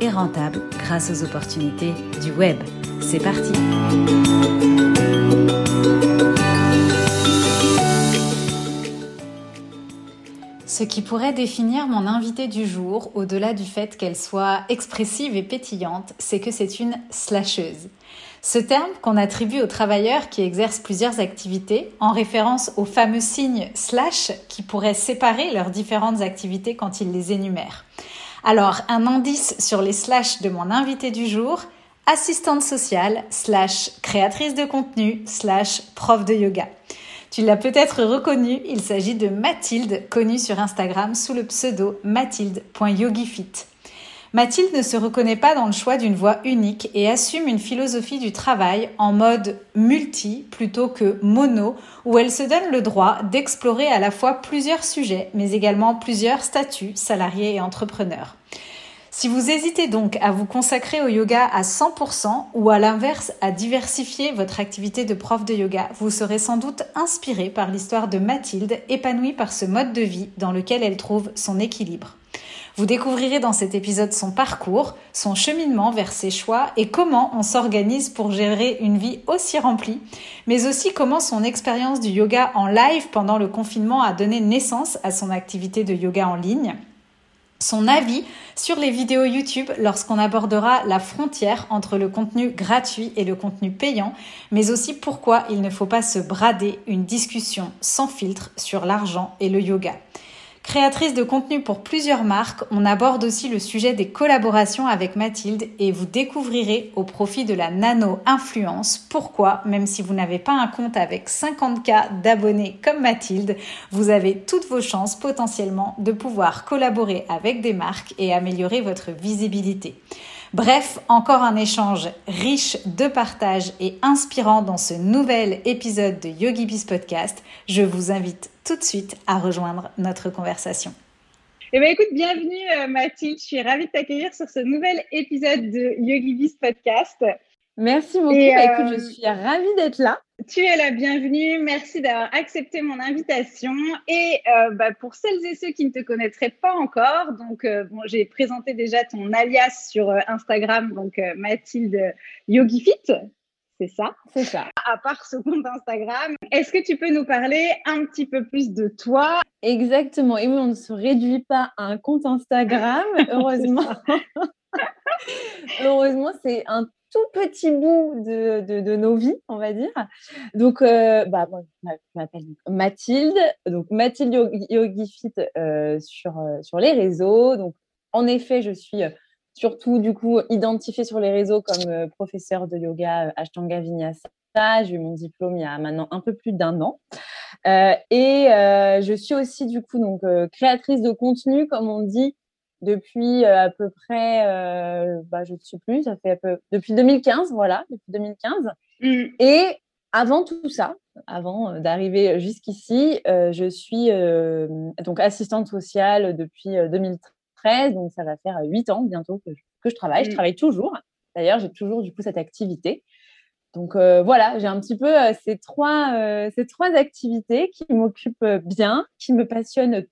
et rentable grâce aux opportunités du web. C'est parti Ce qui pourrait définir mon invitée du jour, au-delà du fait qu'elle soit expressive et pétillante, c'est que c'est une slasheuse. Ce terme qu'on attribue aux travailleurs qui exercent plusieurs activités, en référence au fameux signe slash qui pourrait séparer leurs différentes activités quand ils les énumèrent. Alors, un indice sur les slash de mon invité du jour, assistante sociale, slash créatrice de contenu, slash prof de yoga. Tu l'as peut-être reconnu, il s'agit de Mathilde, connue sur Instagram sous le pseudo mathilde.yogifit. Mathilde ne se reconnaît pas dans le choix d'une voix unique et assume une philosophie du travail en mode multi plutôt que mono, où elle se donne le droit d'explorer à la fois plusieurs sujets, mais également plusieurs statuts, salariés et entrepreneurs. Si vous hésitez donc à vous consacrer au yoga à 100% ou à l'inverse à diversifier votre activité de prof de yoga, vous serez sans doute inspiré par l'histoire de Mathilde, épanouie par ce mode de vie dans lequel elle trouve son équilibre. Vous découvrirez dans cet épisode son parcours, son cheminement vers ses choix et comment on s'organise pour gérer une vie aussi remplie, mais aussi comment son expérience du yoga en live pendant le confinement a donné naissance à son activité de yoga en ligne son avis sur les vidéos YouTube lorsqu'on abordera la frontière entre le contenu gratuit et le contenu payant, mais aussi pourquoi il ne faut pas se brader une discussion sans filtre sur l'argent et le yoga. Créatrice de contenu pour plusieurs marques, on aborde aussi le sujet des collaborations avec Mathilde et vous découvrirez au profit de la nano-influence pourquoi, même si vous n'avez pas un compte avec 50K d'abonnés comme Mathilde, vous avez toutes vos chances potentiellement de pouvoir collaborer avec des marques et améliorer votre visibilité. Bref, encore un échange riche de partage et inspirant dans ce nouvel épisode de YogiBiz Podcast. Je vous invite tout de suite à rejoindre notre conversation. Eh bien, écoute, bienvenue euh, Mathilde. Je suis ravie de t'accueillir sur ce nouvel épisode de YogiBiz Podcast. Merci beaucoup. Bah, écoute, je euh, suis ravie d'être là. Tu es la bienvenue. Merci d'avoir accepté mon invitation. Et euh, bah, pour celles et ceux qui ne te connaîtraient pas encore, donc euh, bon, j'ai présenté déjà ton alias sur Instagram, donc Mathilde YogiFit. C'est ça? C'est ça. À part ce compte Instagram, est-ce que tu peux nous parler un petit peu plus de toi? Exactement. Et oui, on ne se réduit pas à un compte Instagram, heureusement. heureusement, c'est un tout petit bout de, de, nos vies, on va dire. Donc, euh, bah, je m'appelle Mathilde, donc Mathilde Yogi Fit euh, sur, euh, sur les réseaux. Donc, en effet, je suis surtout du coup identifiée sur les réseaux comme professeur de yoga Ashtanga Vinyasa. J'ai eu mon diplôme il y a maintenant un peu plus d'un an. et je suis aussi du coup donc créatrice de contenu, comme on dit, depuis euh, à peu près, euh, bah, je ne sais plus, ça fait un peu, depuis 2015, voilà, depuis 2015. Mm. Et avant tout ça, avant euh, d'arriver jusqu'ici, je suis donc assistante sociale depuis 2013, donc ça va faire huit ans bientôt que je, que je travaille. Je mm. travaille toujours. D'ailleurs, j'ai toujours du coup cette activité. Donc voilà, j'ai un petit peu ces trois ces trois activités qui m'occupent bien, qui me passionnent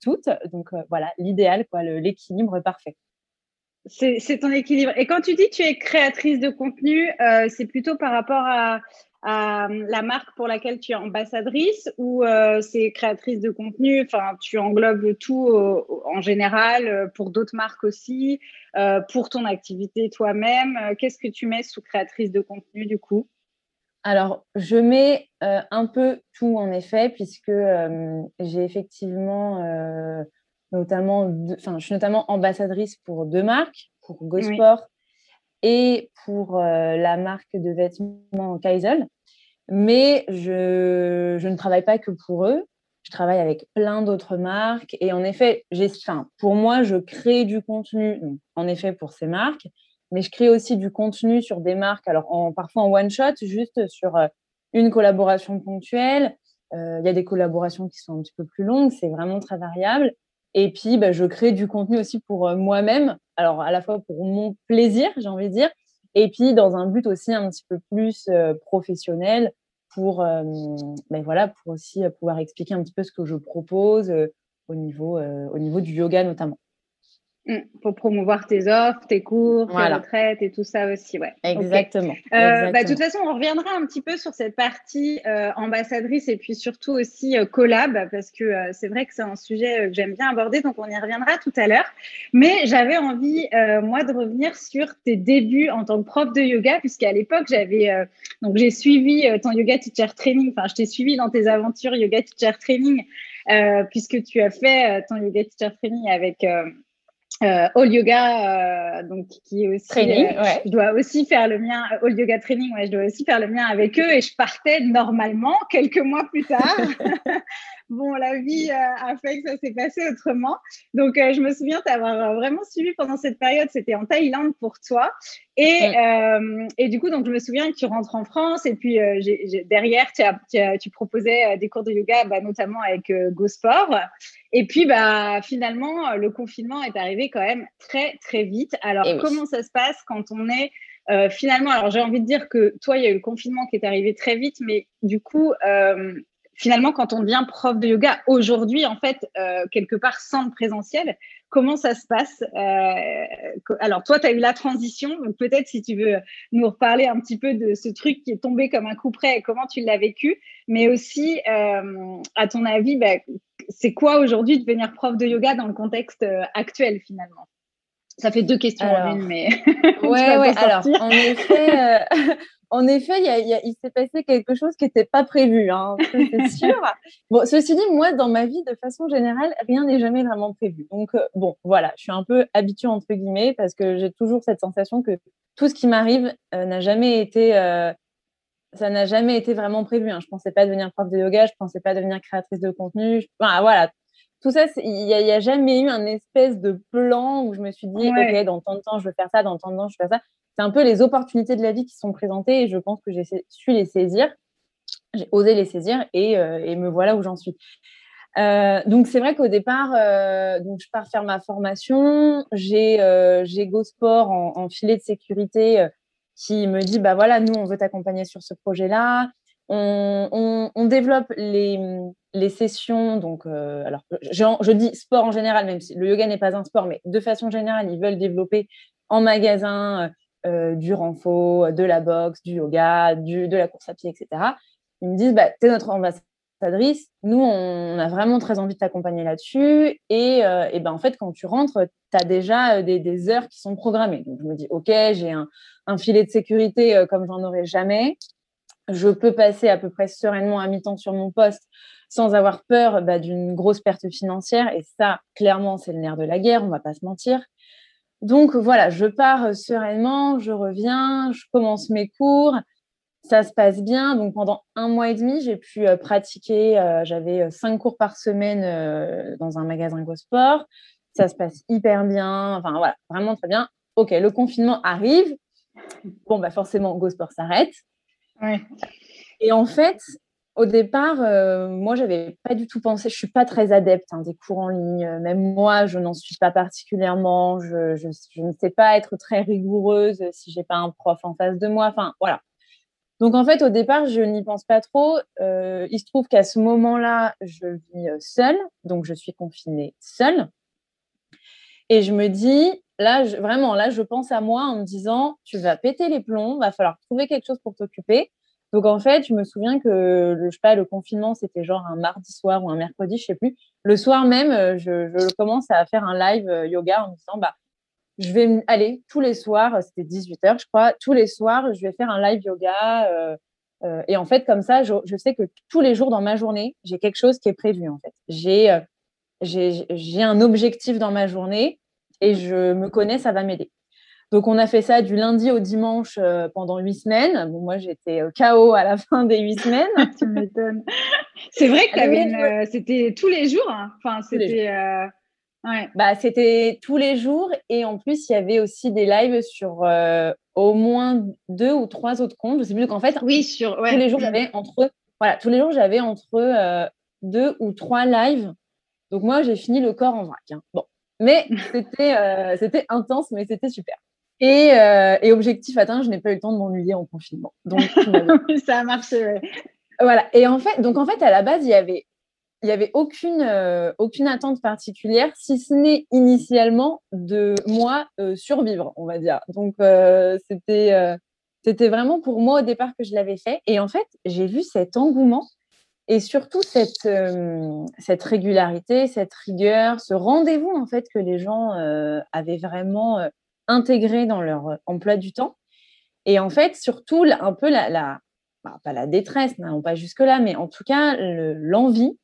toutes. Donc euh, voilà, l'idéal, quoi, l'équilibre parfait. C'est ton équilibre. Et quand tu dis tu es créatrice de contenu, euh, c'est plutôt par rapport à, la marque pour laquelle tu es ambassadrice ou euh, c'est créatrice de contenu? Enfin, tu englobes tout en général pour d'autres marques aussi, pour ton activité toi-même. Qu'est-ce que tu mets sous créatrice de contenu du coup? Alors, je mets euh, un peu tout en effet, puisque euh, j'ai effectivement euh, notamment, enfin, je suis notamment ambassadrice pour deux marques, pour GoSport et pour la marque de vêtements Kaisel. Mais je, je, ne travaille pas que pour eux. Je travaille avec plein d'autres marques. Et en effet, enfin, pour moi, je crée du contenu, en effet, pour ces marques mais je crée aussi du contenu sur des marques, alors parfois en one shot, juste sur euh, une collaboration ponctuelle. Il y a des collaborations qui sont un petit peu plus longues, c'est vraiment très variable. Et puis, bah, je crée du contenu aussi pour moi-même, alors à la fois pour mon plaisir, j'ai envie de dire, et puis dans un but aussi un petit peu plus professionnel pour, ben voilà, pour aussi pouvoir expliquer un petit peu ce que je propose au niveau du yoga notamment. Mmh, pour promouvoir tes offres, tes cours, tes retraites et tout ça aussi, ouais. Exactement. Euh, bah, de toute façon, on reviendra un petit peu sur cette partie euh, ambassadrice et puis surtout aussi euh, collab parce que c'est vrai que c'est un sujet que j'aime bien aborder, donc on y reviendra tout à l'heure. Mais j'avais envie, moi, de revenir sur tes débuts en tant que prof de yoga, puisqu'à l'époque, j'avais donc j'ai suivi ton yoga teacher training. Enfin, je t'ai suivi dans tes aventures yoga teacher training puisque tu as fait ton yoga teacher training avec euh, All Yoga, euh, donc qui est aussi training. Euh, ouais. Je dois aussi faire le mien. All Yoga Training, ouais, je dois aussi faire le mien avec eux et je partais normalement quelques mois plus tard. bon, la vie a fait que ça s'est passé autrement. Donc, je me souviens t'avoir vraiment suivi pendant cette période. C'était en Thaïlande pour toi. Et, et du coup, donc je me souviens que tu rentres en France et puis derrière, tu, as, tu, proposais des cours de yoga, bah, notamment avec GoSport. Et puis, bah, finalement, le confinement est arrivé quand même très, très vite. Alors, eh comment ça se passe quand on est euh, finalement, alors j'ai envie de dire que toi, il y a eu le confinement qui est arrivé très vite, mais du coup, euh, finalement, quand on devient prof de yoga aujourd'hui, en fait, euh, quelque part sans le présentiel, comment ça se passe Alors, toi, tu as eu la transition, donc peut-être si tu veux nous reparler un petit peu de ce truc qui est tombé comme un coup près et comment tu l'as vécu, mais aussi, à ton avis, bah, c'est quoi aujourd'hui devenir prof de yoga dans le contexte euh, actuel finalement? Ça fait deux questions en une, mais. ouais, ouais. Alors, en effet, euh, en effet, il, s'est passé quelque chose qui n'était pas prévu, hein, c'est sûr. bon, ceci dit, moi, dans ma vie, de façon générale, rien n'est jamais vraiment prévu. Donc, euh, bon, voilà, je suis un peu habituée entre guillemets parce que j'ai toujours cette sensation que tout ce qui m'arrive n'a jamais été ça n'a jamais été vraiment prévu. Hein. Je pensais pas devenir prof de yoga, je pensais pas devenir créatrice de contenu. voilà, tout ça, il n'y a, jamais eu un espèce de plan où je me suis dit, ok, dans tant de temps, je veux faire ça, dans tant de temps, je veux faire ça. C'est un peu les opportunités de la vie qui sont présentées et je pense que j'ai su les saisir. J'ai osé les saisir et, euh, me voilà où j'en suis. Euh, donc c'est vrai qu'au départ, euh, donc je pars faire ma formation, j'ai j'ai Go Sport en, en, filet de sécurité qui me dit bah voilà, nous, on veut t'accompagner sur ce projet-là. On, on, développe les, les, sessions. Donc, euh, alors, je, je, dis sport en général, même si le yoga n'est pas un sport, mais de façon générale, ils veulent développer en magasin euh, du renfort, de la boxe, du yoga, du, de la course à pied, etc. Ils me disent bah, tu es notre ambassadrice. Nous, on a vraiment très envie de t'accompagner là-dessus. Et, euh, et ben, en fait, quand tu rentres, tu as déjà des, des, heures qui sont programmées. Donc, je me dis, OK, j'ai un, un filet de sécurité euh, comme j'en aurais jamais. Je peux passer à peu près sereinement à mi-temps sur mon poste sans avoir peur bah, d'une grosse perte financière. Et ça, clairement, c'est le nerf de la guerre, on va pas se mentir. Donc voilà, je pars sereinement, je reviens, je commence mes cours, ça se passe bien. Donc pendant un mois et demi, j'ai pu euh, pratiquer, euh, j'avais cinq cours par semaine dans un magasin GoSport. Ça se passe hyper bien, enfin voilà, vraiment très bien. Ok, le confinement arrive, bon, bah forcément, GoSport s'arrête. Et en fait, au départ, euh, moi, j'avais pas du tout pensé, je suis pas très adepte hein, des cours en ligne. Même moi, je n'en suis pas particulièrement. Je, je, ne sais pas être très rigoureuse si j'ai pas un prof en face de moi. Enfin, voilà. Donc, en fait, au départ, je n'y pense pas trop. Euh, il se trouve qu'à ce moment-là, je vis euh, seule. Donc, je suis confinée seule. Et je me dis, là, vraiment, là, je pense à moi en me disant, tu vas péter les plombs, va falloir trouver quelque chose pour t'occuper. Donc, en fait, je me souviens que, le, je sais pas, le confinement, c'était genre un mardi soir ou un mercredi, je sais plus. Le soir même, euh, je, commence à faire un live euh, yoga en me disant, bah, je vais aller tous les soirs, c'était 18 h je crois, tous les soirs, je vais faire un live yoga. Euh, euh, et en fait, comme ça, je, sais que tous les jours dans ma journée, j'ai quelque chose qui est prévu, en fait. J'ai, euh, j'ai un objectif dans ma journée et je me connais, ça va m'aider. Donc, on a fait ça du lundi au dimanche euh, pendant huit semaines. Bon, moi, j'étais euh, KO à la fin des huit semaines. tu m'étonnes. C'est vrai que c'était tous les jours. Hein. Enfin, c'était. Bah, c'était tous les jours et en plus, il y avait aussi des lives sur euh, au moins deux ou trois autres comptes. Je sais plus qu'en fait, oui, sur tous les jours, j'avais entre voilà, tous les jours, j'avais entre euh, deux ou trois lives. Donc moi, j'ai fini le corps en vrac. Hein. Bon, mais c'était euh, c'était intense, mais c'était super. Et, et, objectif atteint, je n'ai pas eu le temps de m'ennuyer en confinement. Donc ça a marché. Voilà. Et en fait, donc en fait, à la base, il y avait il n'y avait aucune, euh, aucune attente particulière, si ce n'est initialement de moi euh, survivre, on va dire. Donc, euh, c'était, c'était vraiment pour moi au départ que je l'avais fait. Et en fait, j'ai vu cet engouement et surtout cette, cette régularité, cette rigueur, ce rendez-vous en fait que les gens avaient vraiment intégré dans leur emploi du temps. Et en fait, surtout un peu la, la bah, pas la détresse, non pas jusque-là, mais en tout cas l'envie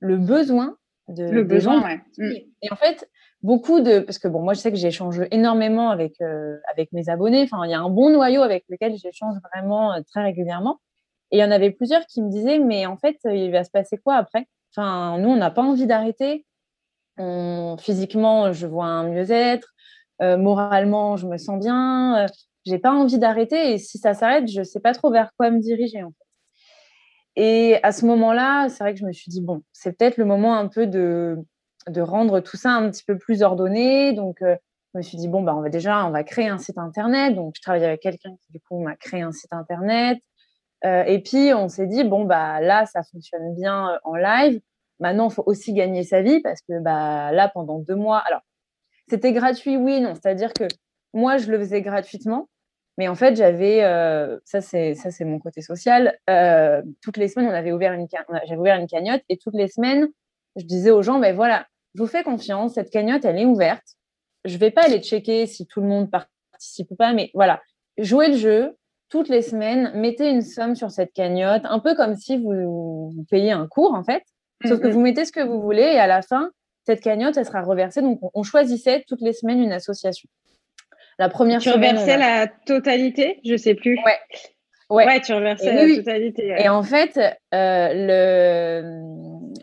le besoin de le besoin, ouais. Mm. Et en fait, beaucoup de parce que bon, moi je sais que j'échange énormément avec euh, avec mes abonnés. Enfin, il y a un bon noyau avec lequel j'échange vraiment euh, très régulièrement. Et il y en avait plusieurs qui me disaient, mais en fait, il va se passer quoi après? Enfin, nous, on n'a pas envie d'arrêter. Physiquement, je vois un mieux-être. Euh, moralement, je me sens bien. j'ai pas envie d'arrêter. Et si ça s'arrête, je sais pas trop vers quoi me diriger. En fait. Et à ce moment-là, c'est vrai que je me suis dit, bon, c'est peut-être le moment un peu de, de rendre tout ça un petit peu plus ordonné. Donc, euh, je me suis dit, bon, bah, on va déjà, on va créer un site internet. Donc, je travaille avec quelqu'un qui, du coup, m'a créé un site internet. Euh, et puis, on s'est dit, bon, bah, là, ça fonctionne bien euh, en live. Maintenant, il faut aussi gagner sa vie parce que bah, là, pendant deux mois, alors, c'était gratuit, oui, non. C'est-à-dire que moi, je le faisais gratuitement. Mais en fait, j'avais, euh, ça c'est ça c'est mon côté social. Euh, toutes les semaines, on avait ouvert une, j'avais ouvert une cagnotte et toutes les semaines, je disais aux gens, ben voilà, je vous fais confiance, cette cagnotte, elle est ouverte. Je vais pas aller checker si tout le monde participe ou pas, mais voilà, jouez le jeu toutes les semaines, mettez une somme sur cette cagnotte, un peu comme si vous, vous payez un cours en fait, sauf que mm-hmm. vous mettez ce que vous voulez et à la fin, cette cagnotte, elle sera reversée. Donc, on choisissait toutes les semaines une association. La première tu reversais la totalité Je sais plus. Ouais. Ouais, tu reversais la totalité. Et en fait, euh, le...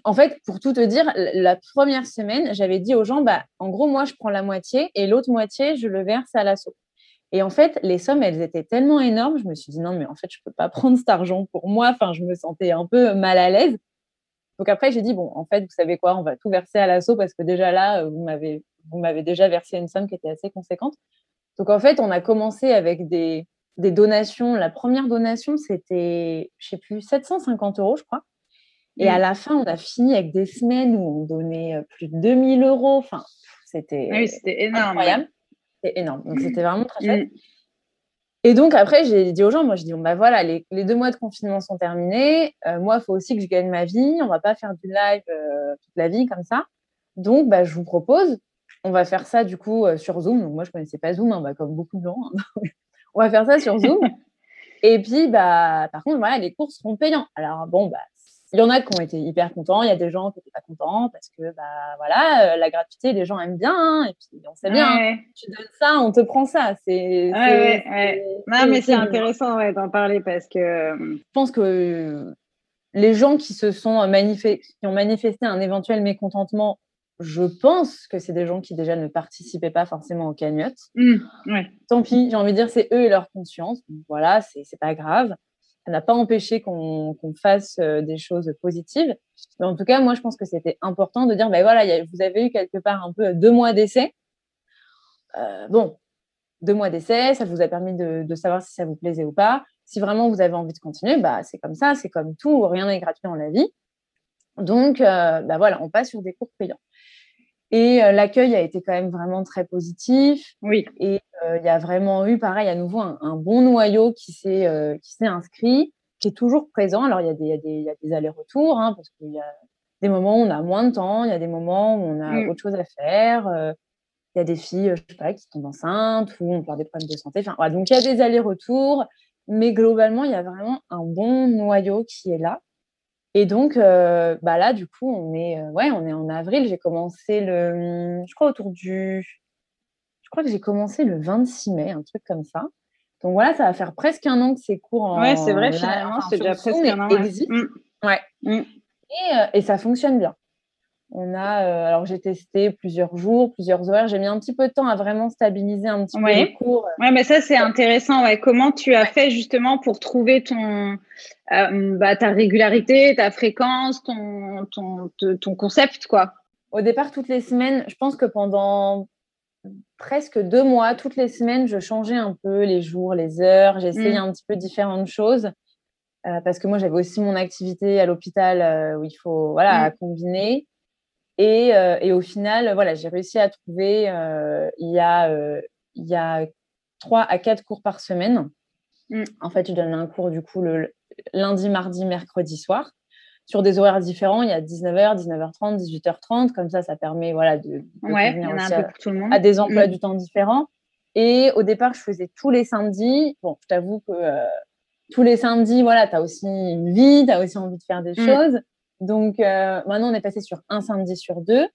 en fait, pour tout te dire, la première semaine, j'avais dit aux gens, bah, en gros, moi, je prends la moitié et l'autre moitié, je le verse à l'assaut. Et en fait, les sommes, elles étaient tellement énormes, je me suis dit, non, mais en fait, je ne peux pas prendre cet argent pour moi. Enfin, je me sentais un peu mal à l'aise. Donc après, j'ai dit, bon, en fait, vous savez quoi, on va tout verser à l'assaut parce que déjà là, vous m'avez, vous m'avez déjà versé une somme qui était assez conséquente. Donc en fait, on a commencé avec des, donations. La première donation, c'était, je sais plus, 750 euros, je crois. Et à mm. la fin, on a fini avec des semaines où on donnait euh, plus de 2000 euros. Enfin, c'était ah oui, énorme. Incroyable. C'était énorme. Donc, c'était vraiment très chouette. Mm. Et donc, après, j'ai dit aux gens, moi, je dis, bon, bah voilà, les, deux mois de confinement sont terminés. Euh, moi, il faut aussi que je gagne ma vie. On va pas faire du live euh, toute la vie comme ça. Donc, bah, je vous propose on va faire ça du coup euh, sur Zoom. Donc, moi, je connaissais pas Zoom, hein, bah, comme beaucoup de gens. Hein. on va faire ça sur Zoom. Et puis, bah, par contre, voilà, les cours seront payants. Alors, bon, bah, il y en a qui ont été hyper contents. Il y a des gens qui n'étaient pas contents parce que, bah, voilà, euh, la gratuité, les gens aiment bien. Hein, et puis, on sait bien, tu donnes ça, on te prend ça. C'est. non, mais c'est intéressant d'en parler parce que. Euh, je pense que les gens qui se sont manifestés, qui ont manifesté un éventuel mécontentement je pense que c'est des gens qui déjà ne participaient pas forcément aux cagnottes. Mmh, Tant pis, j'ai envie de dire, c'est eux et leur conscience. voilà, c'est pas grave. Ça n'a pas empêché qu'on fasse euh, des choses positives. Mais en tout cas, moi, je pense que c'était important de dire, ben voilà, vous avez eu quelque part un peu deux mois d'essai. Euh, bon, deux mois d'essai, ça vous a permis de, savoir si ça vous plaisait ou pas. Si vraiment vous avez envie de continuer, bah, c'est comme ça, c'est comme tout, rien n'est gratuit dans la vie. Donc, euh, bah voilà, on passe sur des cours payants. Et euh, l'accueil a été quand même vraiment très positif. Oui. Et euh, il y a vraiment eu, pareil, à nouveau, un, bon noyau qui s'est euh, qui s'est inscrit, qui est toujours présent. Alors, il y a des, a des, allers-retours, hein, parce qu'il y a des moments où on a moins de temps, il y a des moments où on a mm. autre chose à faire. Il y a des filles, je sais pas, qui tombent enceintes ou on perd des problèmes de santé. Enfin. Donc, il y a des allers-retours. Mais globalement, il y a vraiment un bon noyau qui est là. Et donc, euh, bah là, du coup, on est, euh, ouais, on est en avril. J'ai commencé le, je crois autour du, je crois que j'ai commencé le 26 mai, un truc comme ça. Donc voilà, ça va faire presque un an que ces cours en. Ouais, c'est vrai, finalement, c'est déjà presque un an. Ouais. Mm. Mm. Et, euh, et, ça fonctionne bien. On a, euh, alors j'ai testé plusieurs jours, plusieurs heures. J'ai mis un petit peu de temps à vraiment stabiliser un petit peu le cours. Oui, mais ça c'est intéressant. Ouais. Comment tu as fait justement pour trouver ton, euh, bah, ta régularité, ta fréquence, ton, ton, ton concept, quoi? Au départ, toutes les semaines, je pense que pendant presque deux mois, toutes les semaines, je changeais un peu les jours, les heures. J'essayais mm. un petit peu différentes choses. Euh, parce que moi, j'avais aussi mon activité à l'hôpital où il faut voilà, mm. combiner. Euh, et, au final, voilà, j'ai réussi à trouver, euh, il, y a, euh, il y a 3 à 4 cours par semaine. Mm. En fait, je donne un cours du coup le lundi, mardi, mercredi soir sur des horaires différents. Il y a 19h, 19h30, 18h30. Comme ça, ça permet voilà, de, de à, des emplois mm. du temps différents. Et au départ, je faisais tous les samedis. Bon, je t'avoue que tous les samedis, voilà, tu as aussi une vie, tu as aussi envie de faire des mm. choses. Donc euh, maintenant, on est passé sur un samedi sur deux.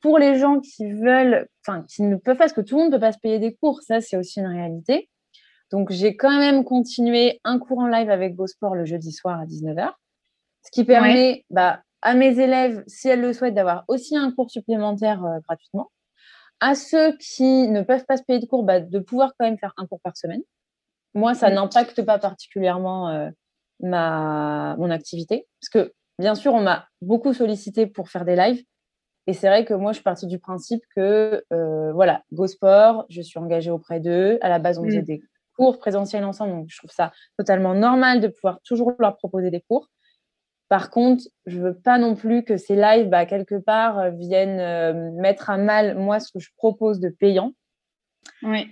Pour les gens qui veulent, enfin, qui ne peuvent pas, parce que tout le monde ne peut pas se payer des cours, ça, c'est aussi une réalité. Donc, j'ai quand même continué un cours en live avec Sport le jeudi soir à 19h, ce qui permet bah, à mes élèves, si elles le souhaitent, d'avoir aussi un cours supplémentaire euh, gratuitement. À ceux qui ne peuvent pas se payer de cours, bah, de pouvoir quand même faire un cours par semaine. Moi, ça n'impacte pas particulièrement euh, ma, mon activité, parce que bien sûr, on m'a beaucoup sollicité pour faire des lives. Et c'est vrai que moi, je suis partie du principe que, euh, voilà, GoSport, je suis engagée auprès d'eux. À la base, on faisait mm. des cours présentiels ensemble. Donc, je trouve ça totalement normal de pouvoir toujours leur proposer des cours. Par contre, je veux pas non plus que ces lives, bah, quelque part, euh, viennent euh, mettre à mal, moi, ce que je propose de payant. Oui.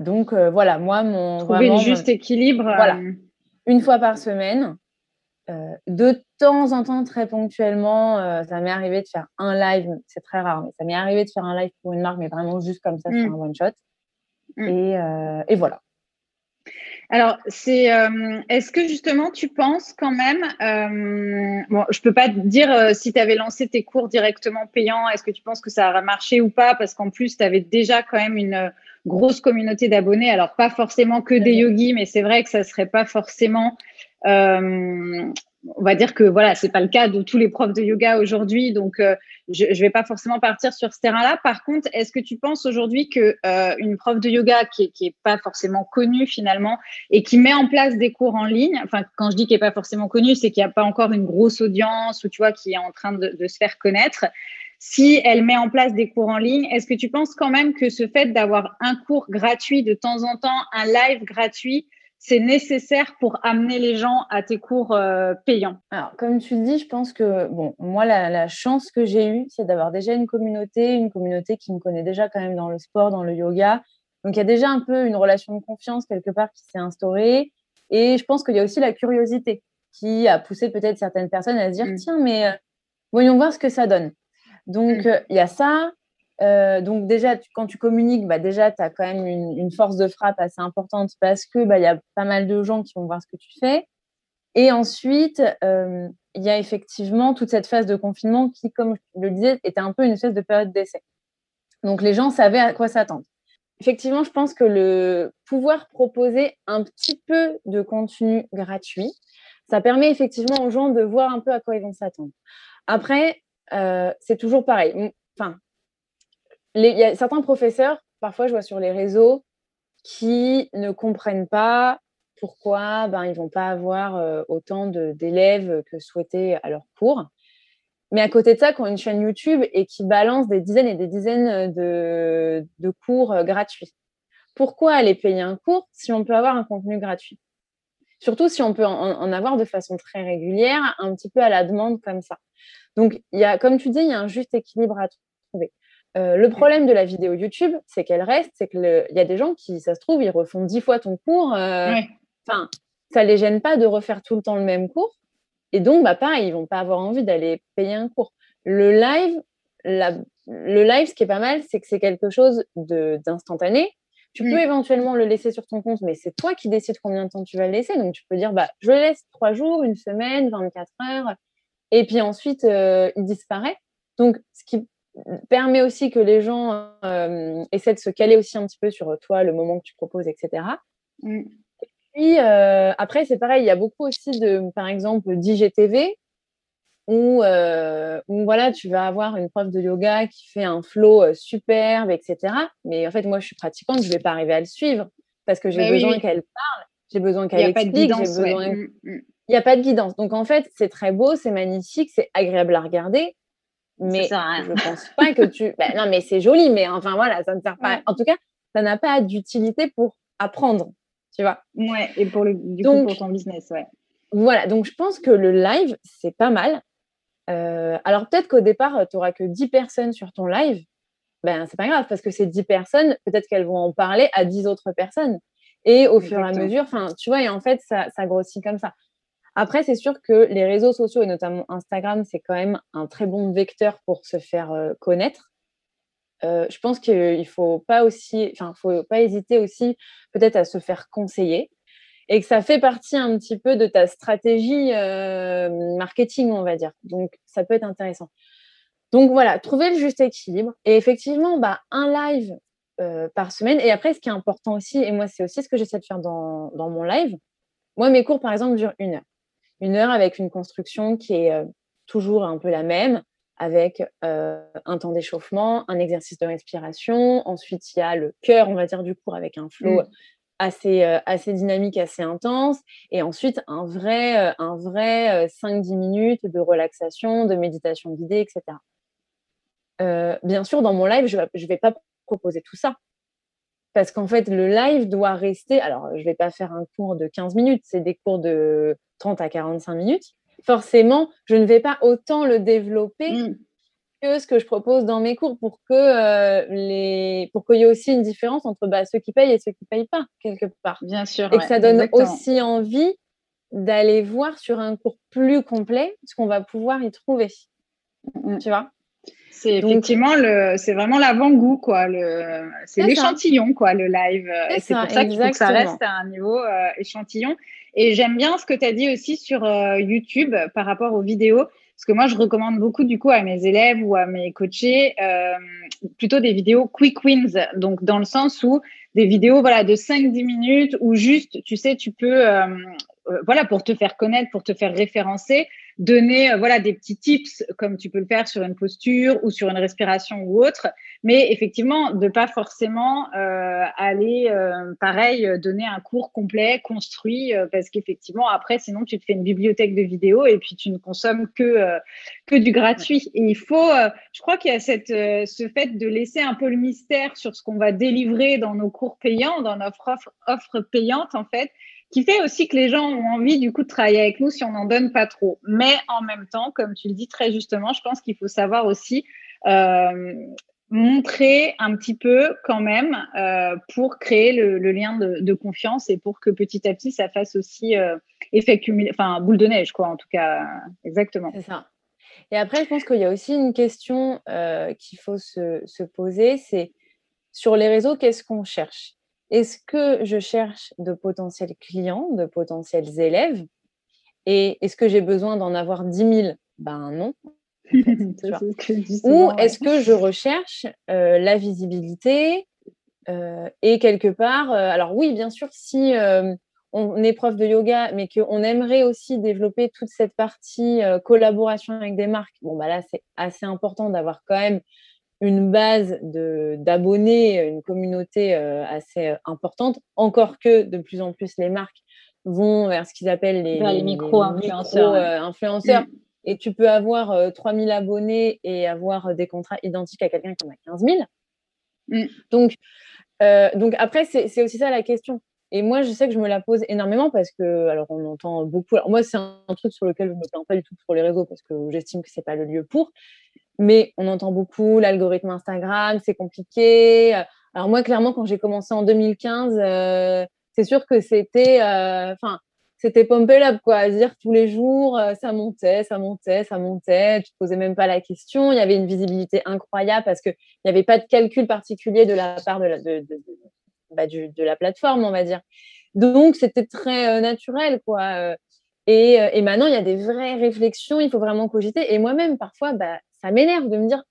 donc, voilà, moi, mon. Trouver le juste équilibre. Voilà. Une fois par semaine, euh, de temps en temps, très ponctuellement, euh, ça m'est arrivé de faire un live, c'est très rare, mais ça m'est arrivé de faire un live pour une marque, mais vraiment juste comme ça, mmh. un one shot. Mmh. Euh, et, voilà. Alors, c'est, est-ce que justement tu penses quand même, bon, je peux pas te dire si tu avais lancé tes cours directement payants, est-ce que tu penses que ça aurait marché ou pas, parce qu'en plus, tu avais déjà quand même une grosse communauté d'abonnés, alors pas forcément que des yogis, mais c'est vrai que ça serait pas forcément euh, on va dire que voilà, c'est pas le cas de tous les profs de yoga aujourd'hui, donc euh, je, je vais pas forcément partir sur ce terrain-là. Par contre, est-ce que tu penses aujourd'hui que euh, une prof de yoga qui est, pas forcément connue finalement et qui met en place des cours en ligne, enfin quand je dis qui est pas forcément connue, c'est qu'il n'y a pas encore une grosse audience ou tu vois qui est en train de se faire connaître. Si elle met en place des cours en ligne, est-ce que tu penses quand même que ce fait d'avoir un cours gratuit de temps en temps, un live gratuit, c'est nécessaire pour amener les gens à tes cours euh, payants Alors, comme tu le dis, je pense que, bon, moi, la, chance que j'ai eue, c'est d'avoir déjà une communauté, une communauté qui me connaît déjà quand même dans le sport, dans le yoga. Donc, il y a déjà un peu une relation de confiance quelque part qui s'est instaurée. Et je pense qu'il y a aussi la curiosité qui a poussé peut-être certaines personnes à se dire, mm. tiens, mais euh, voyons voir ce que ça donne. Donc, mm. euh, il y a ça. Euh, donc déjà, quand tu communiques, bah, déjà, tu as quand même une, force de frappe assez importante parce que bah, y a pas mal de gens qui vont voir ce que tu fais. Et ensuite, euh, il y a effectivement toute cette phase de confinement qui, comme je le disais, était un peu une espèce de période d'essai. Donc les gens savaient à quoi s'attendre. Effectivement, je pense que le pouvoir proposer un petit peu de contenu gratuit, ça permet effectivement aux gens de voir un peu à quoi ils vont s'attendre. Après, euh, c'est toujours pareil. Enfin, il y a certains professeurs, parfois je vois sur les réseaux, qui ne comprennent pas pourquoi ben, ils ne vont pas avoir euh, autant d'élèves que souhaités à leur cours. Mais à côté de ça, qui ont une chaîne YouTube et qui balancent des dizaines et des dizaines de, cours euh, gratuits. Pourquoi aller payer un cours si on peut avoir un contenu gratuit? Surtout si on peut en, avoir de façon très régulière, un petit peu à la demande comme ça. Donc, y a, comme tu dis, il y a un juste équilibre à trouver. Euh, le problème de la vidéo YouTube, c'est qu'elle reste, c'est qu'il y a des gens qui, ça se trouve, ils refont dix fois ton cours. Euh, enfin, ça les gêne pas de refaire tout le temps le même cours. Et donc, bah, pareil, ils vont pas avoir envie d'aller payer un cours. Le live, le live, ce qui est pas mal, c'est que c'est quelque chose d'instantané. Tu peux mm. éventuellement le laisser sur ton compte, mais c'est toi qui décides combien de temps tu vas le laisser. Donc, tu peux dire, bah, je le laisse trois jours, une semaine, 24 heures, et puis ensuite, euh, il disparaît. Donc, ce qui permet aussi que les gens euh, essaient de se caler aussi un petit peu sur toi, le moment que tu proposes, etc. Mm. Et puis, euh, après, c'est pareil, il y a beaucoup aussi de, par exemple, d'IGTV où, où, voilà, tu vas avoir une prof de yoga qui fait un flow superbe, etc. Mais en fait, moi, je suis pratiquante, je ne vais pas arriver à le suivre parce que j'ai bah besoin qu'elle parle, j'ai besoin qu'elle explique, j'ai besoin. Mm, mm. Il n'y a pas de guidance. Donc, en fait, c'est très beau, c'est magnifique, c'est agréable à regarder. Mais je ne pense pas que tu. Ben, non, mais c'est joli, mais enfin, voilà, ça ne sert pas. En tout cas, ça n'a pas d'utilité pour apprendre, tu vois. Ouais, et pour, le, du coup, pour ton business, ouais. Voilà, donc je pense que le live, c'est pas mal. Euh, alors peut-être qu'au départ, tu n'auras que 10 personnes sur ton live. Ben, c'est pas grave, parce que ces 10 personnes, peut-être qu'elles vont en parler à 10 autres personnes. Et au fur et à mesure, enfin, tu vois, et en fait, ça, ça grossit comme ça. Après, c'est sûr que les réseaux sociaux, et notamment Instagram, c'est quand même un très bon vecteur pour se faire euh, connaître. Euh, je pense qu'il ne faut pas aussi, enfin, faut pas hésiter aussi peut-être à se faire conseiller et que ça fait partie un petit peu de ta stratégie euh, marketing, on va dire. Donc, ça peut être intéressant. Donc voilà, trouver le juste équilibre. Et effectivement, bah, un live par semaine. Et après, ce qui est important aussi, et moi, c'est aussi ce que j'essaie de faire dans, dans, mon live. Moi, mes cours, par exemple, durent une heure. Une heure avec une construction qui est euh, toujours un peu la même, avec un temps d'échauffement, un exercice de respiration. Ensuite, il y a le cœur, on va dire, du cours avec un flow. Mmh assez, euh, assez dynamique, assez intense. Et ensuite, un vrai, euh, un vrai 5-10 euh, minutes de relaxation, de méditation guidée, etc. bien sûr, dans mon live, je ne vais pas proposer tout ça. Parce qu'en fait, le live doit rester. Alors, je ne vais pas faire un cours de 15 minutes, c'est des cours de 30 à 45 minutes. Forcément, je ne vais pas autant le développer mmh ce que je propose dans mes cours pour que euh, les pour qu'il y ait aussi une différence entre bah, ceux qui payent et ceux qui payent pas quelque part. Bien sûr. Et que ça donne aussi envie d'aller voir sur un cours plus complet ce qu'on va pouvoir y trouver. Mm, mm. Tu vois? C'est effectivement le, c'est vraiment l'avant-goût quoi. Le, c'est l'échantillon quoi, le live. Et c'est pour ça qu'il faut que ça reste à un niveau euh, échantillon. Et j'aime bien ce que tu as dit aussi sur euh, YouTube par rapport aux vidéos. Parce que moi, je recommande beaucoup du coup à mes élèves ou à mes coachés euh, plutôt des vidéos quick wins. Donc, dans le sens où des vidéos voilà, de 5-10 minutes où juste, tu sais, tu peux, euh, voilà, pour te faire connaître, pour te faire référencer, donner euh, voilà des petits tips comme tu peux le faire sur une posture ou sur une respiration ou autre mais effectivement de pas forcément euh, aller euh, pareil donner un cours complet construit parce qu'effectivement après sinon tu te fais une bibliothèque de vidéos et puis tu ne consommes que que du gratuit. Et il faut je crois qu'il y a cette ce fait de laisser un peu le mystère sur ce qu'on va délivrer dans nos cours payants dans notre offre offre payante en fait qui fait aussi que les gens ont envie du coup de travailler avec nous si on n'en donne pas trop. Mais en même temps, comme tu le dis très justement, je pense qu'il faut savoir aussi euh, montrer un petit peu quand même euh, pour créer le, lien de, confiance et pour que petit à petit ça fasse aussi euh, effet cumulé, enfin boule de neige quoi en tout cas, exactement. C'est ça. Et après, je pense qu'il y a aussi une question qu'il faut se, se poser, c'est sur les réseaux, qu'est-ce qu'on cherche? Est-ce que je cherche de potentiels clients, de potentiels élèves? Et est-ce que j'ai besoin d'en avoir 10 000 Ben non. Ou est-ce que je recherche euh, la visibilité euh, et quelque part, euh, alors oui, bien sûr, si on est prof de yoga, mais qu'on aimerait aussi développer toute cette partie collaboration avec des marques, bon, bah là, c'est assez important d'avoir quand même une base d'abonnés, une communauté euh, assez euh, importante, encore que de plus en plus les marques vont vers ce qu'ils appellent les, les micro-influenceurs. influenceurs. Mm. Et tu peux avoir 3000 euh, abonnés et avoir des contrats identiques à quelqu'un qui en a 15 000. Mm. Donc, donc après, c'est aussi ça la question. Et moi, je sais que je me la pose énormément parce que, alors, on entend beaucoup. Alors, moi, c'est un, truc sur lequel je ne me plains pas du tout pour les réseaux parce que j'estime que ce n'est pas le lieu pour. Mais on entend beaucoup l'algorithme Instagram, c'est compliqué. Alors moi, clairement, quand j'ai commencé en 2015, euh, c'est sûr que c'était, euh, enfin, c'était up quoi, à dire tous les jours, euh, ça montait, ça montait, ça montait. Tu te posais même pas la question. Il y avait une visibilité incroyable parce que il n'y avait pas de calcul particulier de la part de la, de, de, bah, la plateforme, on va dire. Donc c'était très naturel, quoi. Et, et, maintenant, il y a des vraies réflexions, il faut vraiment cogiter. Et moi-même, parfois, bah, ça m'énerve de me dire,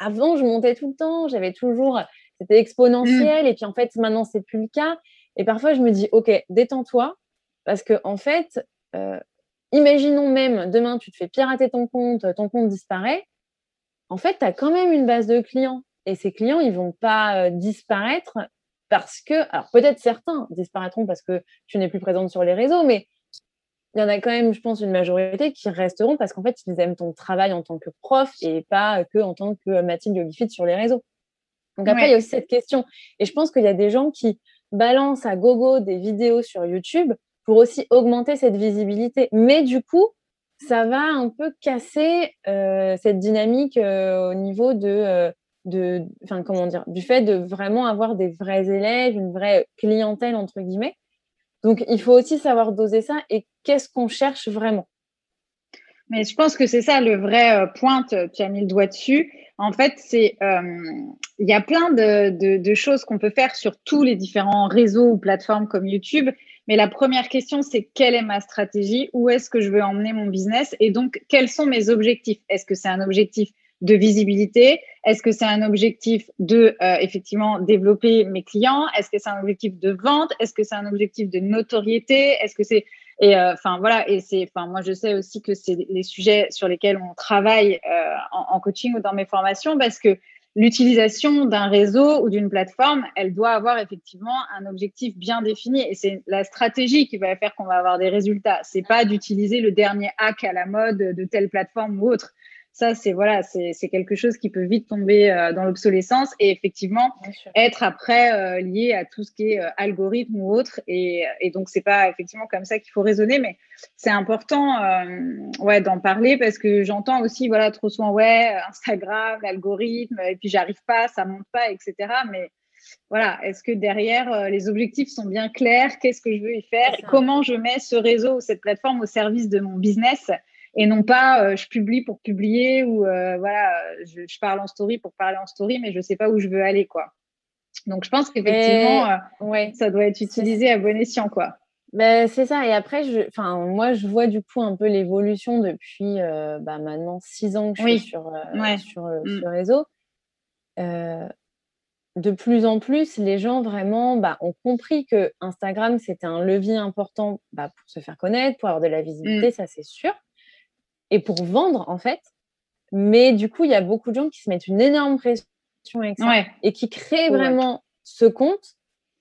avant, je montais tout le temps, j'avais toujours, c'était exponentiel, mmh. et puis en fait, maintenant, c'est plus le cas. Et parfois, je me dis, OK, détends-toi, parce que en fait, euh, imaginons même demain, tu te fais pirater ton compte, ton compte disparaît. En fait, tu as quand même une base de clients. Et ces clients, ils vont pas disparaître parce que, alors peut-être certains disparaîtront parce que tu n'es plus présente sur les réseaux, mais il y en a quand même, je pense, une majorité qui resteront parce qu'en fait, ils aiment ton travail en tant que prof et pas que en tant que Mathilde Yogifit sur les réseaux. Donc après, il y a aussi cette question. Et je pense qu'il y a des gens qui balancent à gogo des vidéos sur YouTube pour aussi augmenter cette visibilité. Mais du coup, ça va un peu casser euh, cette dynamique euh, au niveau de, euh, de, enfin comment dire, du fait de vraiment avoir des vrais élèves, une vraie clientèle entre guillemets. Donc, il faut aussi savoir doser ça et qu'est-ce qu'on cherche vraiment. Mais je pense que c'est ça le vrai euh, point, tu as mis le doigt dessus. En fait, c'est euh, il y a plein de, choses qu'on peut faire sur tous les différents réseaux ou plateformes comme YouTube. Mais la première question, c'est quelle est ma stratégie? Où est-ce que je veux emmener mon business? Et donc, quels sont mes objectifs? Est-ce que c'est un objectif de visibilité. Est-ce que c'est un objectif de euh, effectivement développer mes clients? Est-ce que c'est un objectif de vente? Est-ce que c'est un objectif de notoriété? Est-ce que c'est et euh, enfin voilà et c'est enfin moi je sais aussi que c'est les sujets sur lesquels on travaille euh, en, en, coaching ou dans mes formations parce que l'utilisation d'un réseau ou d'une plateforme, elle doit avoir effectivement un objectif bien défini et c'est la stratégie qui va faire qu'on va avoir des résultats. C'est pas d'utiliser le dernier hack à la mode de telle plateforme ou autre ça, c'est voilà, c'est quelque chose qui peut vite tomber euh, dans l'obsolescence et effectivement être après euh, lié à tout ce qui est euh, algorithme ou autre. Et, et donc, c'est pas effectivement comme ça qu'il faut raisonner, mais c'est important ouais, d'en parler parce que j'entends aussi voilà, trop souvent, ouais, Instagram, l'algorithme, et puis j'arrive pas, ça monte pas, etc. Mais voilà, est-ce que derrière, les objectifs sont bien clairs? Qu'est-ce que je veux y faire? Comment je mets ce réseau ou cette plateforme au service de mon business? Et non pas euh, je publie pour publier ou euh, voilà, je, je, parle en story pour parler en story, mais je sais pas où je veux aller quoi. Donc je pense qu'effectivement, euh, ouais. ça doit être utilisé à bon escient quoi. Ben, c'est ça. Et après, je, enfin, moi, je vois du coup un peu l'évolution depuis bah, maintenant six ans que je suis sur, ouais. sur, mm. sur, réseau. de plus en plus, les gens vraiment bah, ont compris que Instagram, c'était un levier important bah, pour se faire connaître, pour avoir de la visibilité, mm. ça c'est sûr et pour vendre, en fait. Mais du coup, il y a beaucoup de gens qui se mettent une énorme pression avec ça et qui créent vraiment ce compte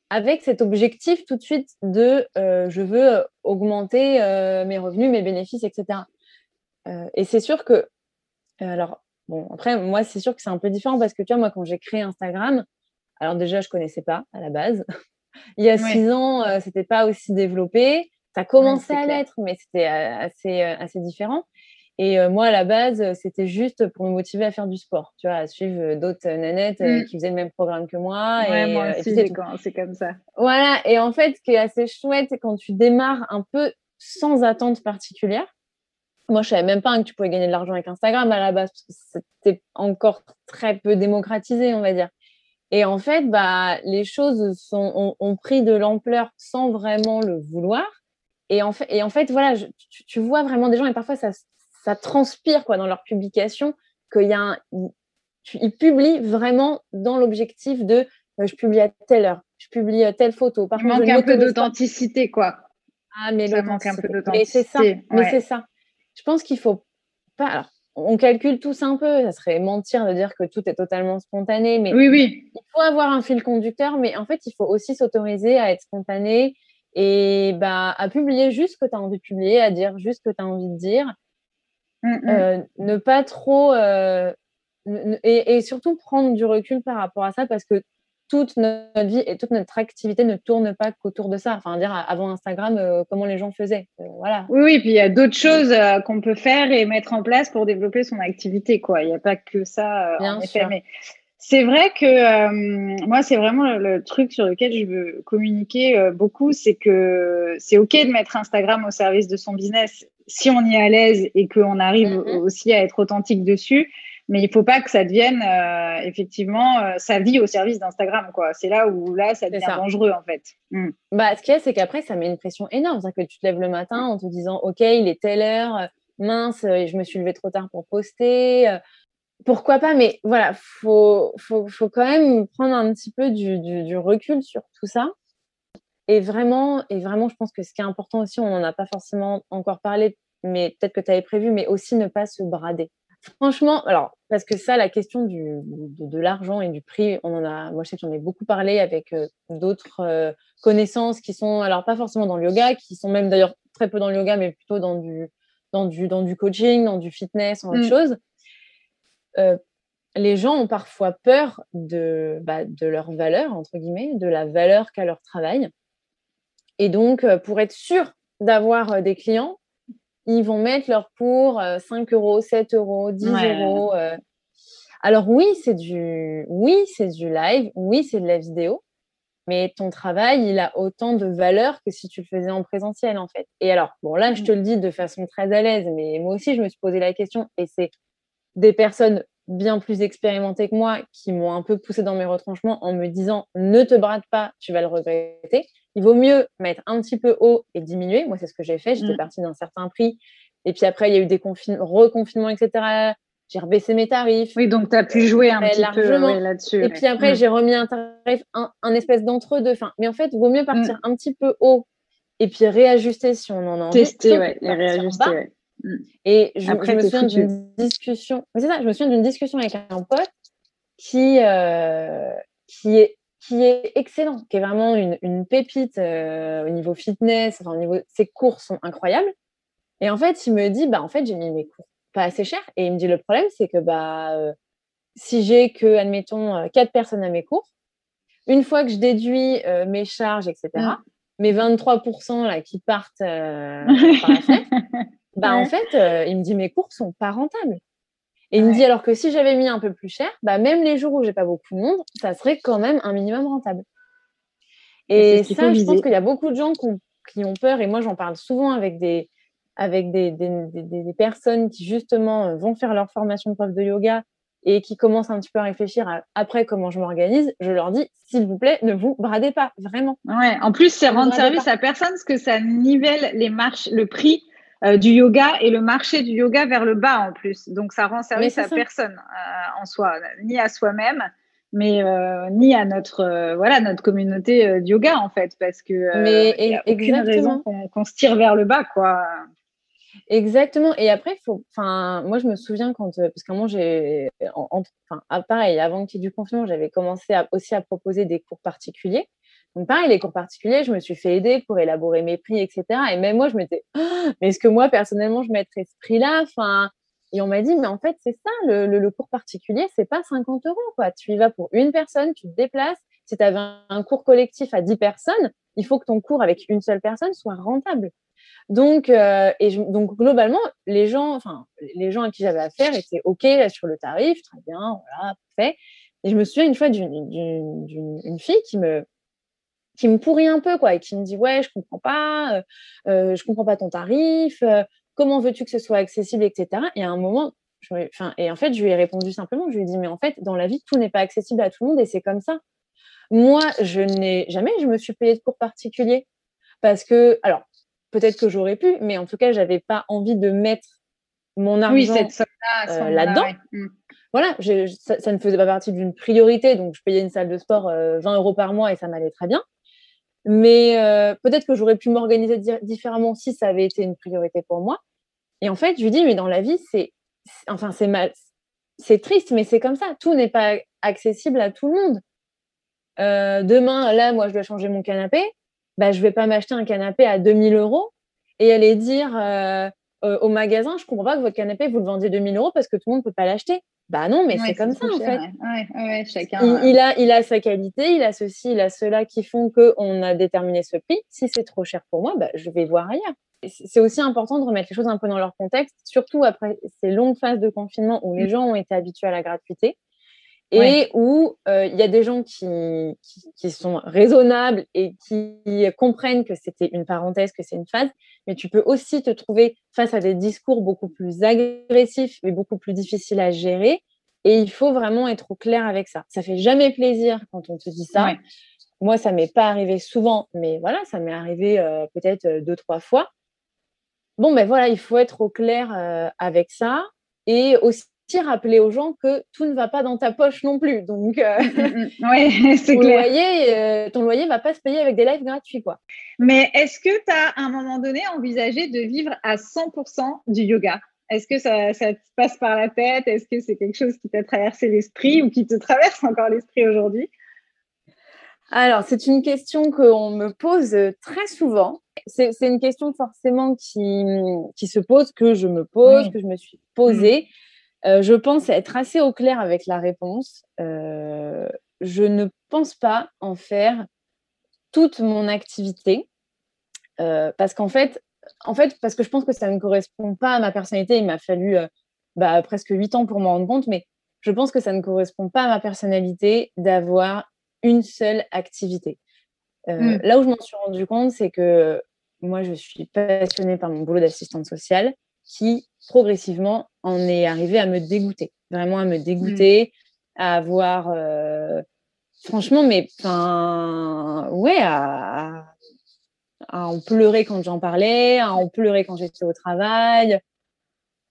avec cet objectif tout de suite de euh, je veux augmenter euh, mes revenus, mes bénéfices, etc. Euh, et c'est sûr que, alors, bon, après, moi, c'est sûr que c'est un peu différent parce que tu vois, moi, quand j'ai créé Instagram, alors déjà, je connaissais pas à la base. Il y a six ans, c'était pas aussi développé. Ça commençait à l'être, mais c'était assez, assez différent. Et euh, moi, à la base, euh, c'était juste pour me motiver à faire du sport, tu vois, à suivre euh, d'autres nanettes mmh. qui faisaient le même programme que moi. Ouais, et, moi aussi, c'est comme ça. Voilà. Et en fait, ce qui est assez chouette, c'est quand tu démarres un peu sans attente particulière. Moi, je savais même pas que tu pouvais gagner de l'argent avec Instagram à la base, parce que c'était encore très peu démocratisé, on va dire. Et en fait, bah, les choses sont, ont, ont pris de l'ampleur sans vraiment le vouloir. Et en fait, et en fait voilà, tu, tu, vois vraiment des gens, et parfois ça, ça transpire quoi dans leur publication qu'il y a un, ils publient vraiment dans l'objectif de euh, je publie à telle heure, je publie telle photo. Par Il manque un peu d'authenticité quoi. Ah mais ça manque un peu d'authenticité. Mais c'est ça. Mais c'est ça. Je pense qu'il faut pas. Alors, on calcule tous un peu. Ça serait mentir de dire que tout est totalement spontané, mais oui oui. Il faut avoir un fil conducteur, mais en fait il faut aussi s'autoriser à être spontané et bah à publier juste ce que tu as envie de publier, à dire juste ce que tu as envie de dire Mmh, mmh. Euh, ne pas trop euh, et, surtout prendre du recul par rapport à ça parce que toute notre vie et toute notre activité ne tourne pas qu'autour de ça. Enfin, dire avant Instagram, euh, comment les gens faisaient. voilà. Oui, oui, puis il y a d'autres choses qu'on peut faire et mettre en place pour développer son activité. Quoi. Il n'y a pas que ça, Bien en effet. Mais c'est vrai que moi, c'est vraiment le, le, truc sur lequel je veux communiquer beaucoup, c'est que c'est OK de mettre Instagram au service de son business si on y est à l'aise et qu'on arrive mm-hmm. aussi à être authentique dessus, mais il faut pas que ça devienne euh, effectivement euh, sa vie au service d'Instagram quoi. C'est là où là ça devient dangereux en fait. Mm. Bah ce qu'il y a c'est qu'après ça met une pression énorme, c'est que tu te lèves le matin en te disant OK, il est telle heure, euh, mince, je me suis levée trop tard pour poster. pourquoi pas mais voilà, faut, faut, faut quand même prendre un petit peu du, du, du recul sur tout ça. Et vraiment, et vraiment, je pense que ce qui est important aussi, on n'en a pas forcément encore parlé mais peut-être que tu avais prévu, mais aussi ne pas se brader. Franchement, alors, parce que ça, la question du, de, l'argent et du prix, on en a, moi je sais que j'en ai beaucoup parlé avec euh, d'autres euh, connaissances qui sont, alors pas forcément dans le yoga, qui sont même d'ailleurs très peu dans le yoga, mais plutôt dans du, dans du, dans du coaching, dans du fitness, en autre mm. chose. Euh, les gens ont parfois peur de, bah, de leur valeur, entre guillemets, de la valeur qu'a leur travail. Et donc, pour être sûr d'avoir des clients, ils vont mettre leur cours 5 euros, 7 euros, 10 euros. Euh. Alors oui, c'est du, oui, c'est du live, oui, c'est de la vidéo, mais ton travail, il a autant de valeur que si tu le faisais en présentiel, en fait. Et alors, bon, là, je te le dis de façon très à l'aise, mais moi aussi, je me suis posé la question, et c'est des personnes bien plus expérimentées que moi qui m'ont un peu poussé dans mes retranchements en me disant ne te brade pas, tu vas le regretter il vaut mieux mettre un petit peu haut et diminuer. Moi, c'est ce que j'ai fait. J'étais mm. partie d'un certain prix. Et puis après, il y a eu des reconfinements, etc. J'ai rebaissé mes tarifs. Oui, donc tu as pu jouer un petit peu là-dessus. Et puis après, mm. j'ai remis un tarif, un, espèce d'entre-deux. Enfin, mais en fait, il vaut mieux partir mm. un petit peu haut et puis réajuster si on en a envie. Tester, ouais, et réajuster. Et je, me souviens d'une discussion. C'est ça, je me souviens d'une discussion avec un pote qui, euh, qui est qui est excellent, qui est vraiment une, pépite euh, au niveau fitness, enfin, au niveau, ses cours sont incroyables. Et en fait, il me dit, bah, en fait, j'ai mis mes cours pas assez cher. Et il me dit, le problème, c'est que bah, euh, si j'ai que, admettons, euh, quatre personnes à mes cours, une fois que je déduis mes charges, etc., mmh. mes 23% là, qui partent par la fenêtre, bah, en fait, il me dit, mes cours sont pas rentables. Et il me dit alors que si j'avais mis un peu plus cher, bah, même les jours où j'ai pas beaucoup de monde, ça serait quand même un minimum rentable. Et, ça, je pense qu'il y a beaucoup de gens qui ont, peur, et moi j'en parle souvent avec des, avec des, des, personnes qui justement euh, vont faire leur formation de prof de yoga et qui commencent un petit peu à réfléchir à, après comment je m'organise, je leur dis, s'il vous plaît, ne vous bradez pas, vraiment. Ouais, en plus, c'est rendre service à personne parce que ça nivelle les marches, le prix euh, du yoga et le marché du yoga vers le bas en plus. Donc ça rend service à personne euh, en soi, ni à soi-même, mais euh, ni à notre voilà notre communauté du yoga en fait, parce que mais y a aucune raison qu'on se tire vers le bas quoi. Exactement. Et après, faut, enfin, moi, je me souviens quand, parce qu'à un moment, j'ai, enfin, pareil, avant qu'il y ait du confinement, j'avais commencé aussi à proposer des cours particuliers. Donc pareil, les cours particuliers, je me suis fait aider pour élaborer mes prix, etc. Et même moi, je m'étais, «Ah, mais est-ce que moi, personnellement, je mettrais ce prix-là? Enfin, Et on m'a dit, mais en fait, c'est ça, le, cours particulier, c'est pas 50 euros. Tu y vas pour une personne, tu te déplaces. Si tu avais un cours collectif à 10 personnes, il faut que ton cours avec une seule personne soit rentable. Donc, euh, et donc globalement, les gens, enfin, les gens à qui j'avais affaire étaient OK sur le tarif, très bien, voilà, parfait. Et je me souviens une fois d'une fille qui me, qui me pourrit un peu, quoi, et qui me dit Ouais, je comprends pas, euh, euh je comprends pas ton tarif, euh, comment veux-tu que ce soit accessible, etc. Et à un moment, je, et en fait, je lui ai répondu simplement Je lui ai dit Mais en fait, dans la vie, tout n'est pas accessible à tout le monde et c'est comme ça. Moi, je n'ai jamais, je me suis payée de cours particuliers parce que, alors, peut-être que j'aurais pu, mais en tout cas, j'avais pas envie de mettre mon argent euh, là-dedans. Mmh. Voilà, ça, ça, ne faisait pas partie d'une priorité, donc je payais une salle de sport 20 euros par mois et ça m'allait très bien. Mais euh, peut-être que j'aurais pu m'organiser différemment si ça avait été une priorité pour moi. Et en fait, je lui dis, mais dans la vie, c'est, enfin, c'est mal, c'est triste, mais c'est comme ça. Tout n'est pas accessible à tout le monde. Euh, demain, là, moi, je dois changer mon canapé. Bah, je vais pas m'acheter un canapé à 2000 euros et aller dire euh, au magasin, je comprends pas que votre canapé, vous le vendez 2000 euros parce que tout le monde peut pas l'acheter. Bah non, mais c'est comme ça en fait. il, a, il a sa qualité, il a ceci, il a cela qui font qu'on a déterminé ce prix. Si c'est trop cher pour moi, bah, je vais voir ailleurs. C'est aussi important de remettre les choses un peu dans leur contexte, surtout après ces longues phases de confinement où les mm. gens ont été habitués à la gratuité et où euh, il y a des gens qui, qui, sont raisonnables et qui comprennent que c'était une parenthèse, que c'est une phase, mais tu peux aussi te trouver face à des discours beaucoup plus agressifs et beaucoup plus difficiles à gérer. Et il faut vraiment être au clair avec ça. Ça fait jamais plaisir quand on te dit ça. Moi, ça m'est pas arrivé souvent, mais voilà, ça m'est arrivé euh, peut-être euh, deux, trois fois. Bon, ben voilà, il faut être au clair avec ça et aussi rappeler aux gens que tout ne va pas dans ta poche non plus. Donc, euh, mm, mm, c'est clair. Loyer, euh, ton loyer va pas se payer avec des lives gratuits. Quoi. Mais est-ce que tu as à un moment donné envisagé de vivre à 100% du yoga? Est-ce que ça, ça, te passe par la tête? Est-ce que c'est quelque chose qui t'a traversé l'esprit ou qui te traverse encore l'esprit aujourd'hui? Alors, c'est une question qu'on me pose très souvent. C'est une question forcément qui, qui, se pose, que je me pose, que je me suis posée. Mm. Euh, je pense être assez au clair avec la réponse. Euh, je ne pense pas en faire toute mon activité euh, parce qu'en fait, en fait, parce que je pense que ça ne correspond pas à ma personnalité. Il m'a fallu bah, presque huit ans pour m'en rendre compte, mais je pense que ça ne correspond pas à ma personnalité d'avoir une seule activité. Euh, mm. Là où je m'en suis rendu compte, c'est que moi, je suis passionnée par mon boulot d'assistante sociale qui, progressivement, en est arrivé à me dégoûter. Vraiment à me dégoûter, mm. à avoir. Euh, franchement, mais. Enfin. Ouais, à, en pleurer quand j'en parlais, à en pleurer quand j'étais au travail.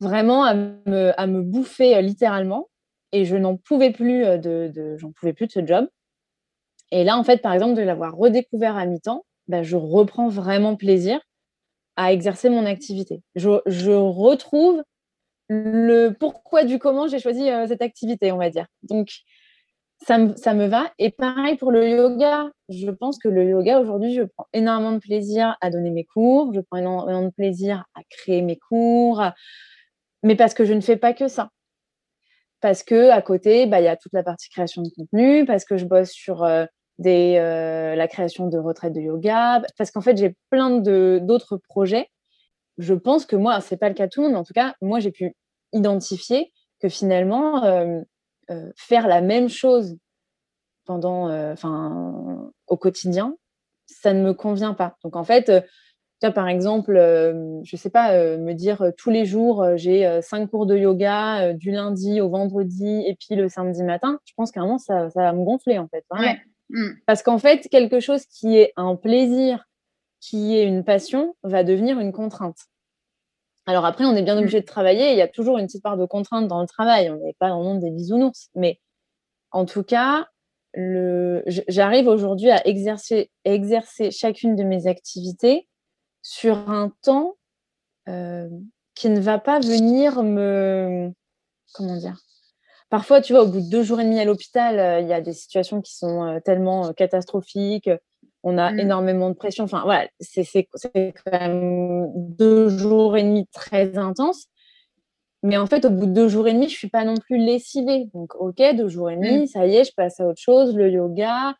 Vraiment à me, à me bouffer euh, littéralement. Et je n'en pouvais plus de, de j'en pouvais plus de ce job. Et là, en fait, par exemple, de l'avoir redécouvert à mi-temps, bah, je reprends vraiment plaisir à exercer mon activité. Je, retrouve le pourquoi du comment j'ai choisi euh, cette activité, on va dire. Donc, ça me, ça me va. Et pareil pour le yoga. Je pense que le yoga, aujourd'hui, je prends énormément de plaisir à donner mes cours. Je prends énormément de plaisir à créer mes cours. Mais parce que je ne fais pas que ça parce que à côté, bah, il y a toute la partie création de contenu, parce que je bosse sur euh, des, euh, la création de retraites de yoga, parce qu'en fait, j'ai plein d'autres projets. Je pense que moi, c'est pas le cas de tout le monde, en tout cas, moi, j'ai pu identifier que finalement, euh, faire la même chose pendant, enfin, au quotidien, ça ne me convient pas. Donc, en fait, par exemple, je sais pas, me dire tous les jours, j'ai cinq cours de yoga du lundi au vendredi et puis le samedi matin, je pense qu'à un moment, ça, ça va me gonfler, en fait. Mm. Parce qu'en fait, quelque chose qui est un plaisir, qui est une passion, va devenir une contrainte. Alors après, on est bien mm. obligé de travailler. Il y a toujours une petite part de contrainte dans le travail. On n'est pas dans le monde des bisounours. Mais en tout cas, j'arrive aujourd'hui à exercer, exercer chacune de mes activités sur un temps euh, qui ne va pas venir me... Comment dire? Parfois, tu vois, au bout de deux jours et demi à l'hôpital, euh, il y a des situations qui sont euh, tellement catastrophiques. On a mmh. énormément de pression. Enfin, voilà, c'est quand même deux jours et demi très intenses. Mais en fait, au bout de deux jours et demi, je suis pas non plus lessivée. Donc, ok, deux jours et demi, mmh. ça y est, je passe à autre chose, le yoga.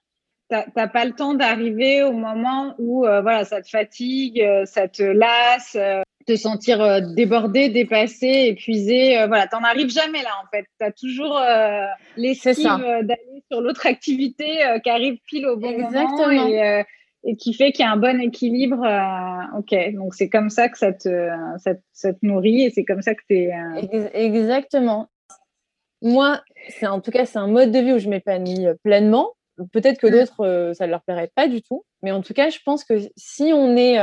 Tu n'as pas le temps d'arriver au moment où voilà, ça te fatigue, ça te lasse te sentir euh, débordé, dépassé, épuisé. Euh, voilà, t'en arrives jamais là en fait. Tu as toujours euh, l'esquive d'aller sur l'autre activité qui arrive pile au bon Exactement. moment et, et, qui fait qu'il y a un bon équilibre. ok, donc c'est comme ça que ça te, ça, te nourrit et c'est comme ça que tu es. Exactement. Moi, c'est en tout cas, c'est un mode de vie où je m'épanouis pleinement. Peut-être que mmh. d'autres, ça ne leur plairait pas du tout. Mais en tout cas, je pense que si on est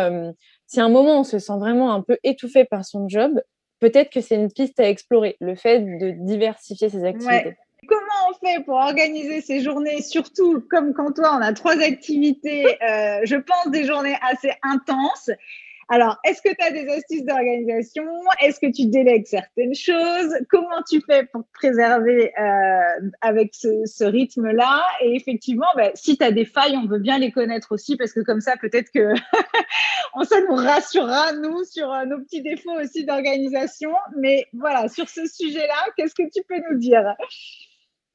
si à un moment on se sent vraiment un peu étouffé par son job, peut-être que c'est une piste à explorer, le fait de diversifier ses activités. Comment on fait pour organiser ces journées, surtout comme quand toi on a trois activités, euh, je pense des journées assez intenses alors, est-ce que tu as des astuces d'organisation? Est-ce que tu délègues certaines choses? Comment tu fais pour te préserver euh, avec ce, rythme-là? Et effectivement, ben, si tu as des failles, on veut bien les connaître aussi parce que comme ça, peut-être que ça nous rassurera, nous, sur euh, nos petits défauts aussi d'organisation. Mais voilà, sur ce sujet-là, qu'est-ce que tu peux nous dire?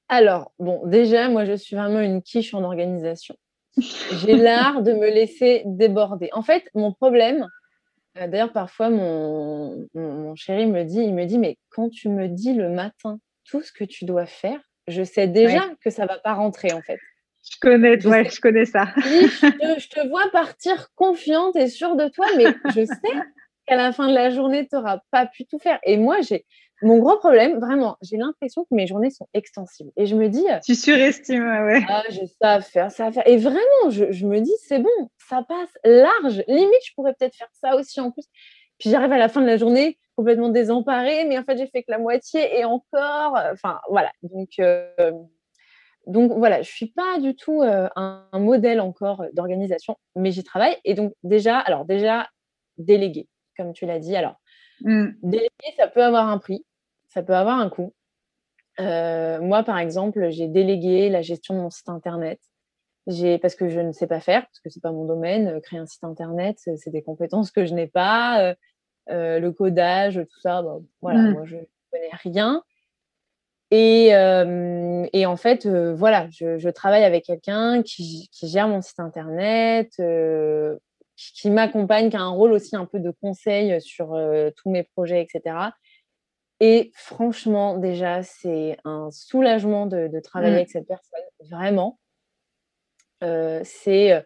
Alors, bon, déjà, moi, je suis vraiment une quiche en organisation. J'ai l'art de me laisser déborder. En fait, mon problème, d'ailleurs, parfois, mon, mon, chéri me dit, il me dit, mais quand tu me dis le matin tout ce que tu dois faire, je sais déjà que ça va pas rentrer en fait. Je connais, je, ouais, je connais ça. je, te, vois partir confiante et sûre de toi, mais je sais qu'à la fin de la journée, tu n'auras pas pu tout faire. Et moi, j'ai mon gros problème, vraiment, j'ai l'impression que mes journées sont extensibles. Et je me dis. Tu surestimes, ouais. Ah, j'ai ça à faire, ça à faire. Et vraiment, je, je me dis, c'est bon, ça passe large. Limite, je pourrais peut-être faire ça aussi en plus. Puis j'arrive à la fin de la journée, complètement désemparée, mais en fait, j'ai fait que la moitié et encore. Enfin, voilà. Donc, donc voilà, je suis pas du tout un, modèle encore d'organisation, mais j'y travaille. Et donc déjà, alors déjà, déléguer, comme tu l'as dit. Alors, déléguer, ça peut avoir un prix, ça peut avoir un coût. moi, par exemple, j'ai délégué la gestion de mon site internet. J'ai parce que je ne sais pas faire, parce que c'est pas mon domaine. Créer un site internet, c'est des compétences que je n'ai pas. le codage, tout ça, voilà, mmh. moi je connais rien. Et, euh, et, en fait, euh, voilà, je, je, travaille avec quelqu'un qui, qui, gère mon site internet, euh, qui, m'accompagne, qui a un rôle aussi un peu de conseil sur tous mes projets, etc. Et franchement, déjà, c'est un soulagement de, de travailler mmh. avec cette personne, vraiment. c'est,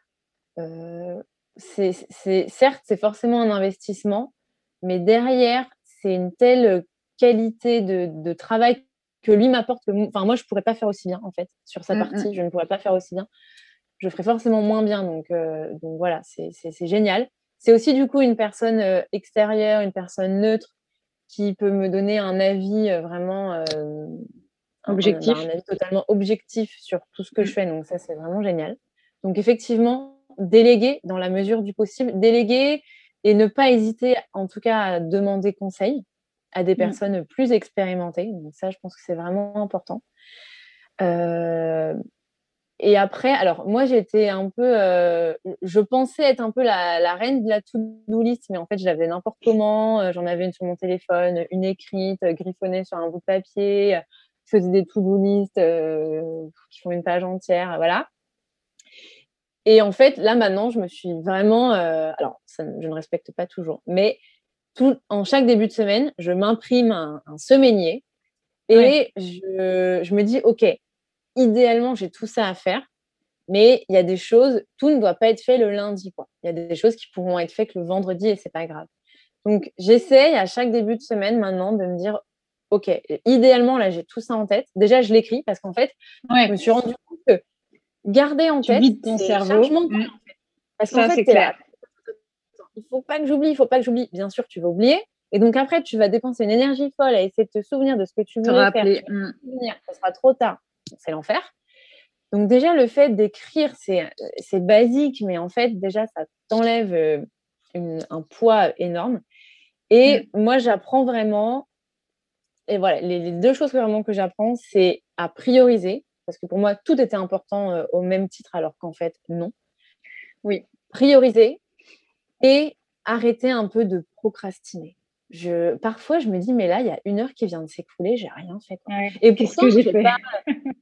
c'est, certes, c'est forcément un investissement, mais derrière, c'est une telle qualité de, de travail que lui m'apporte que enfin moi je pourrais pas faire aussi bien en fait sur sa mmh, partie mmh. je ne pourrais pas faire aussi bien je ferais forcément moins bien donc euh, donc voilà c'est génial c'est aussi du coup une personne euh, extérieure une personne neutre qui peut me donner un avis euh, vraiment objectif un, avis totalement objectif sur tout ce que je mmh. fais donc ça c'est vraiment génial donc effectivement déléguer dans la mesure du possible déléguer et ne pas hésiter en tout cas à demander conseil à des mmh. personnes plus expérimentées. Donc ça, je pense que c'est vraiment important. Euh, et après, alors moi j'étais un peu, euh, je pensais être un peu la, reine de la to-do list, mais en fait je l'avais n'importe comment. Euh, j'en avais une sur mon téléphone, une écrite, griffonnée sur un bout de papier. Je faisais des to-do list qui font une page entière, voilà. Et en fait, là maintenant, je me suis vraiment, alors ça, je ne respecte pas toujours, mais en chaque début de semaine, je m'imprime un, un, semainier et je, je, me dis, OK, idéalement, j'ai tout ça à faire, mais il y a des choses, tout ne doit pas être fait le lundi. Quoi. Il y a des choses qui pourront être faites le vendredi et c'est pas grave. Donc, j'essaye à chaque début de semaine maintenant de me dire, OK, idéalement, là, j'ai tout ça en tête. Déjà, je l'écris parce qu'en fait, je me suis rendu compte que garder en tête, ton cerveau. Mmh. Parce qu'en fait, c'est là il faut pas que j'oublie, il faut pas que j'oublie. Bien sûr, tu vas oublier. Et donc après, tu vas dépenser une énergie folle à essayer de te souvenir de ce que tu voulais faire. Mm. Ça sera trop tard. C'est l'enfer. Donc déjà, le fait d'écrire, c'est basique, mais en fait, déjà, ça t'enlève euh, un poids énorme. Et mm. moi, j'apprends vraiment, et voilà, les, deux choses vraiment que j'apprends, c'est à prioriser, parce que pour moi, tout était important euh, au même titre, alors qu'en fait, non. Oui, prioriser, et arrêter un peu de procrastiner. Je, parfois, je me dis, mais là, il y a une heure qui vient de s'écouler, j'ai rien fait. et pourtant, j'ai pas,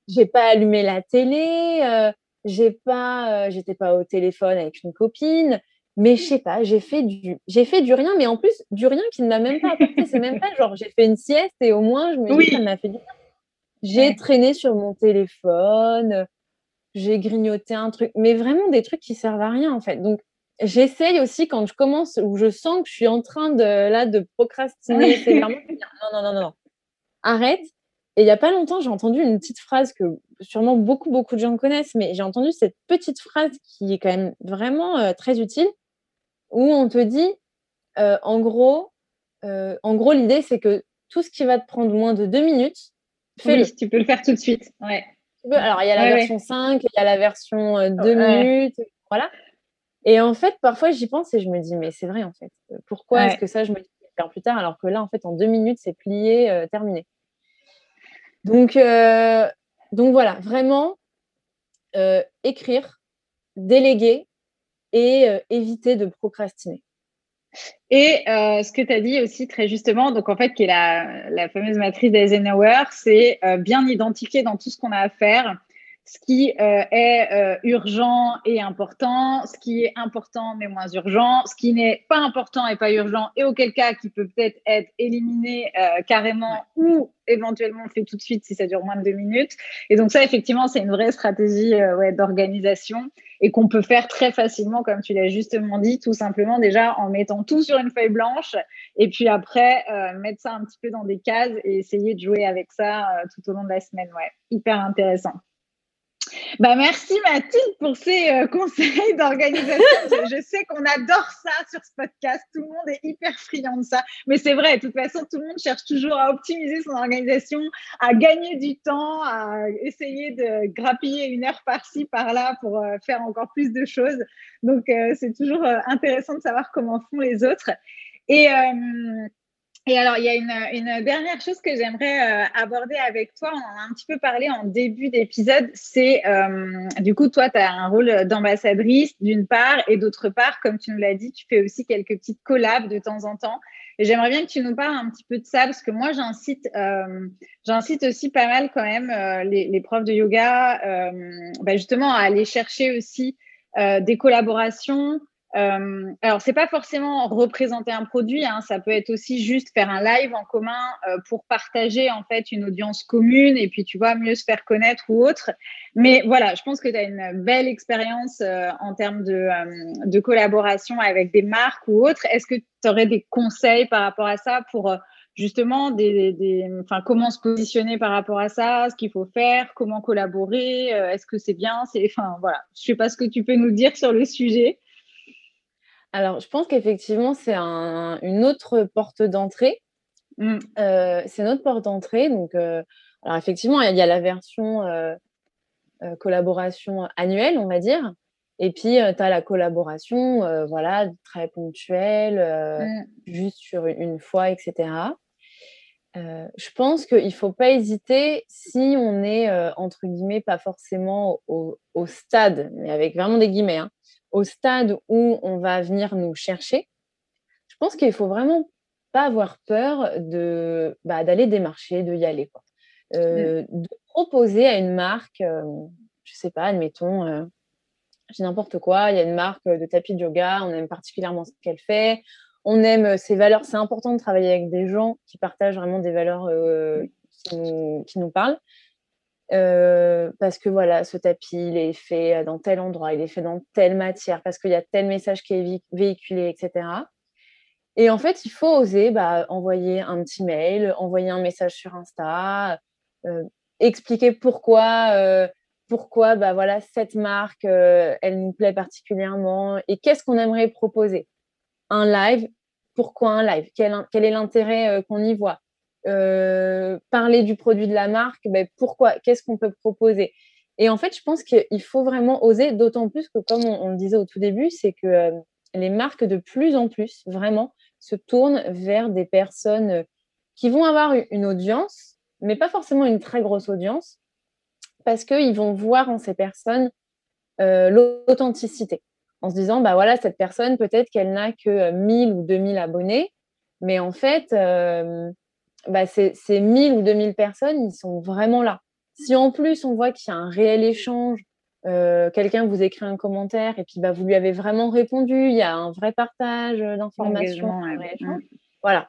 j'ai pas allumé la télé, euh, j'ai pas, euh, j'étais pas au téléphone avec une copine, mais je sais pas, j'ai fait du, j'ai fait du rien, mais en plus du rien qui ne m'a même pas apporté. C'est même pas genre j'ai fait une sieste et au moins je me dis ça m'a fait du bien. J'ai traîné sur mon téléphone, j'ai grignoté un truc, mais vraiment des trucs qui servent à rien en fait. Donc j'essaye aussi quand je commence où je sens que je suis en train de là de procrastiner, c'est vraiment non non non non arrête. Et il y a pas longtemps, j'ai entendu une petite phrase que sûrement beaucoup beaucoup de gens connaissent, mais j'ai entendu cette petite phrase qui est quand même vraiment euh, très utile, où on te dit, euh, en gros, euh, en gros l'idée c'est que tout ce qui va te prendre moins de deux minutes, fais-le. Oui, tu peux le faire tout de suite. Ouais. Alors il y a la version 5, il y a la version 2 minutes, voilà. Et en fait, parfois, j'y pense et je me dis, mais c'est vrai, en fait. Pourquoi est-ce que ça, je me dis faire plus tard, alors que là, en fait, en deux minutes, c'est plié, euh, terminé. Donc, euh, donc voilà, vraiment, euh, écrire, déléguer et éviter de procrastiner. Et ce que tu as dit aussi très justement, donc en fait, qui est la, la fameuse matrice d'Eisenhower, c'est bien identifier dans tout ce qu'on a à faire ce qui euh, est euh, urgent et important, ce qui est important mais moins urgent, ce qui n'est pas important et pas urgent, et auquel cas qui peut peut-être être éliminé euh, carrément ou éventuellement fait tout de suite si ça dure moins de deux minutes. Et donc ça, effectivement, c'est une vraie stratégie ouais, d'organisation et qu'on peut faire très facilement, comme tu l'as justement dit, tout simplement déjà en mettant tout sur une feuille blanche et puis après mettre ça un petit peu dans des cases et essayer de jouer avec ça tout au long de la semaine. Ouais, hyper intéressant. Bah, merci Mathilde pour ces euh, conseils d'organisation. je sais qu'on adore ça sur ce podcast. Tout le monde est hyper friand de ça. Mais c'est vrai, de toute façon, tout le monde cherche toujours à optimiser son organisation, à gagner du temps, à essayer de grappiller une heure par-ci, par-là pour euh, faire encore plus de choses. Donc, euh, c'est toujours intéressant de savoir comment font les autres. Et et alors, il y a une, une dernière chose que j'aimerais euh, aborder avec toi. On en a un petit peu parlé en début d'épisode. C'est, euh, du coup, toi, tu as un rôle d'ambassadrice d'une part, et d'autre part, comme tu nous l'as dit, tu fais aussi quelques petites collabs de temps en temps. Et j'aimerais bien que tu nous parles un petit peu de ça, parce que moi, j'incite, euh, j'incite aussi pas mal quand même euh, les, les, profs de yoga, euh, bah justement, à aller chercher aussi des collaborations euh, alors, c'est pas forcément représenter un produit, hein, ça peut être aussi juste faire un live en commun euh, pour partager en fait une audience commune et puis tu vois mieux se faire connaître ou autre. Mais voilà, je pense que tu as une belle expérience euh, en termes de, euh, de, collaboration avec des marques ou autres. Est-ce que tu aurais des conseils par rapport à ça pour euh, justement des, des, enfin, comment se positionner par rapport à ça, ce qu'il faut faire, comment collaborer, est-ce que c'est bien, c'est, enfin voilà, je sais pas ce que tu peux nous dire sur le sujet. Alors, je pense qu'effectivement, c'est une autre porte d'entrée. Mmh. Euh, c'est notre porte d'entrée. Donc, euh, alors effectivement, il y, a la version euh, collaboration annuelle, on va dire. Et puis, tu as la collaboration, voilà, très ponctuelle, mmh. juste sur une, fois, etc. je pense qu'il ne faut pas hésiter si on est, entre guillemets, pas forcément au, au, stade, mais avec vraiment des guillemets, hein, au stade où on va venir nous chercher, je pense qu'il faut vraiment pas avoir peur de bah, d'aller démarcher, de y aller, quoi. Euh, de proposer à une marque, euh, je sais pas, admettons, euh, j'ai n'importe quoi, il y a une marque de tapis de yoga, on aime particulièrement ce qu'elle fait, on aime ses valeurs. C'est important de travailler avec des gens qui partagent vraiment des valeurs qui nous, qui, nous, parlent. Euh, parce que voilà, ce tapis, il est fait dans tel endroit, il est fait dans telle matière, parce qu'il y a tel message qui est véhiculé, etc. Et en fait, il faut oser bah, envoyer un petit mail, envoyer un message sur Insta, euh, expliquer pourquoi, euh, pourquoi bah, voilà, cette marque, elle nous plaît particulièrement et qu'est-ce qu'on aimerait proposer. Un live, pourquoi un live? Quel est l'intérêt qu'on y voit? Euh, parler du produit de la marque, ben pourquoi, qu'est-ce qu'on peut proposer? Et en fait, je pense qu'il faut vraiment oser, d'autant plus que, comme on, le disait au tout début, c'est que euh, les marques de plus en plus, vraiment, se tournent vers des personnes euh, qui vont avoir une audience, mais pas forcément une très grosse audience, parce qu'ils vont voir en ces personnes l'authenticité. En se disant, bah voilà, cette personne, peut-être qu'elle n'a que 1000 ou 2000 abonnés, mais en fait, bah, ces, 1000 ou 2000 personnes, ils sont vraiment là. Si en plus on voit qu'il y a un réel échange, euh, quelqu'un vous écrit un commentaire et puis bah, vous lui avez vraiment répondu, il y a un vrai partage d'informations, mmh. voilà.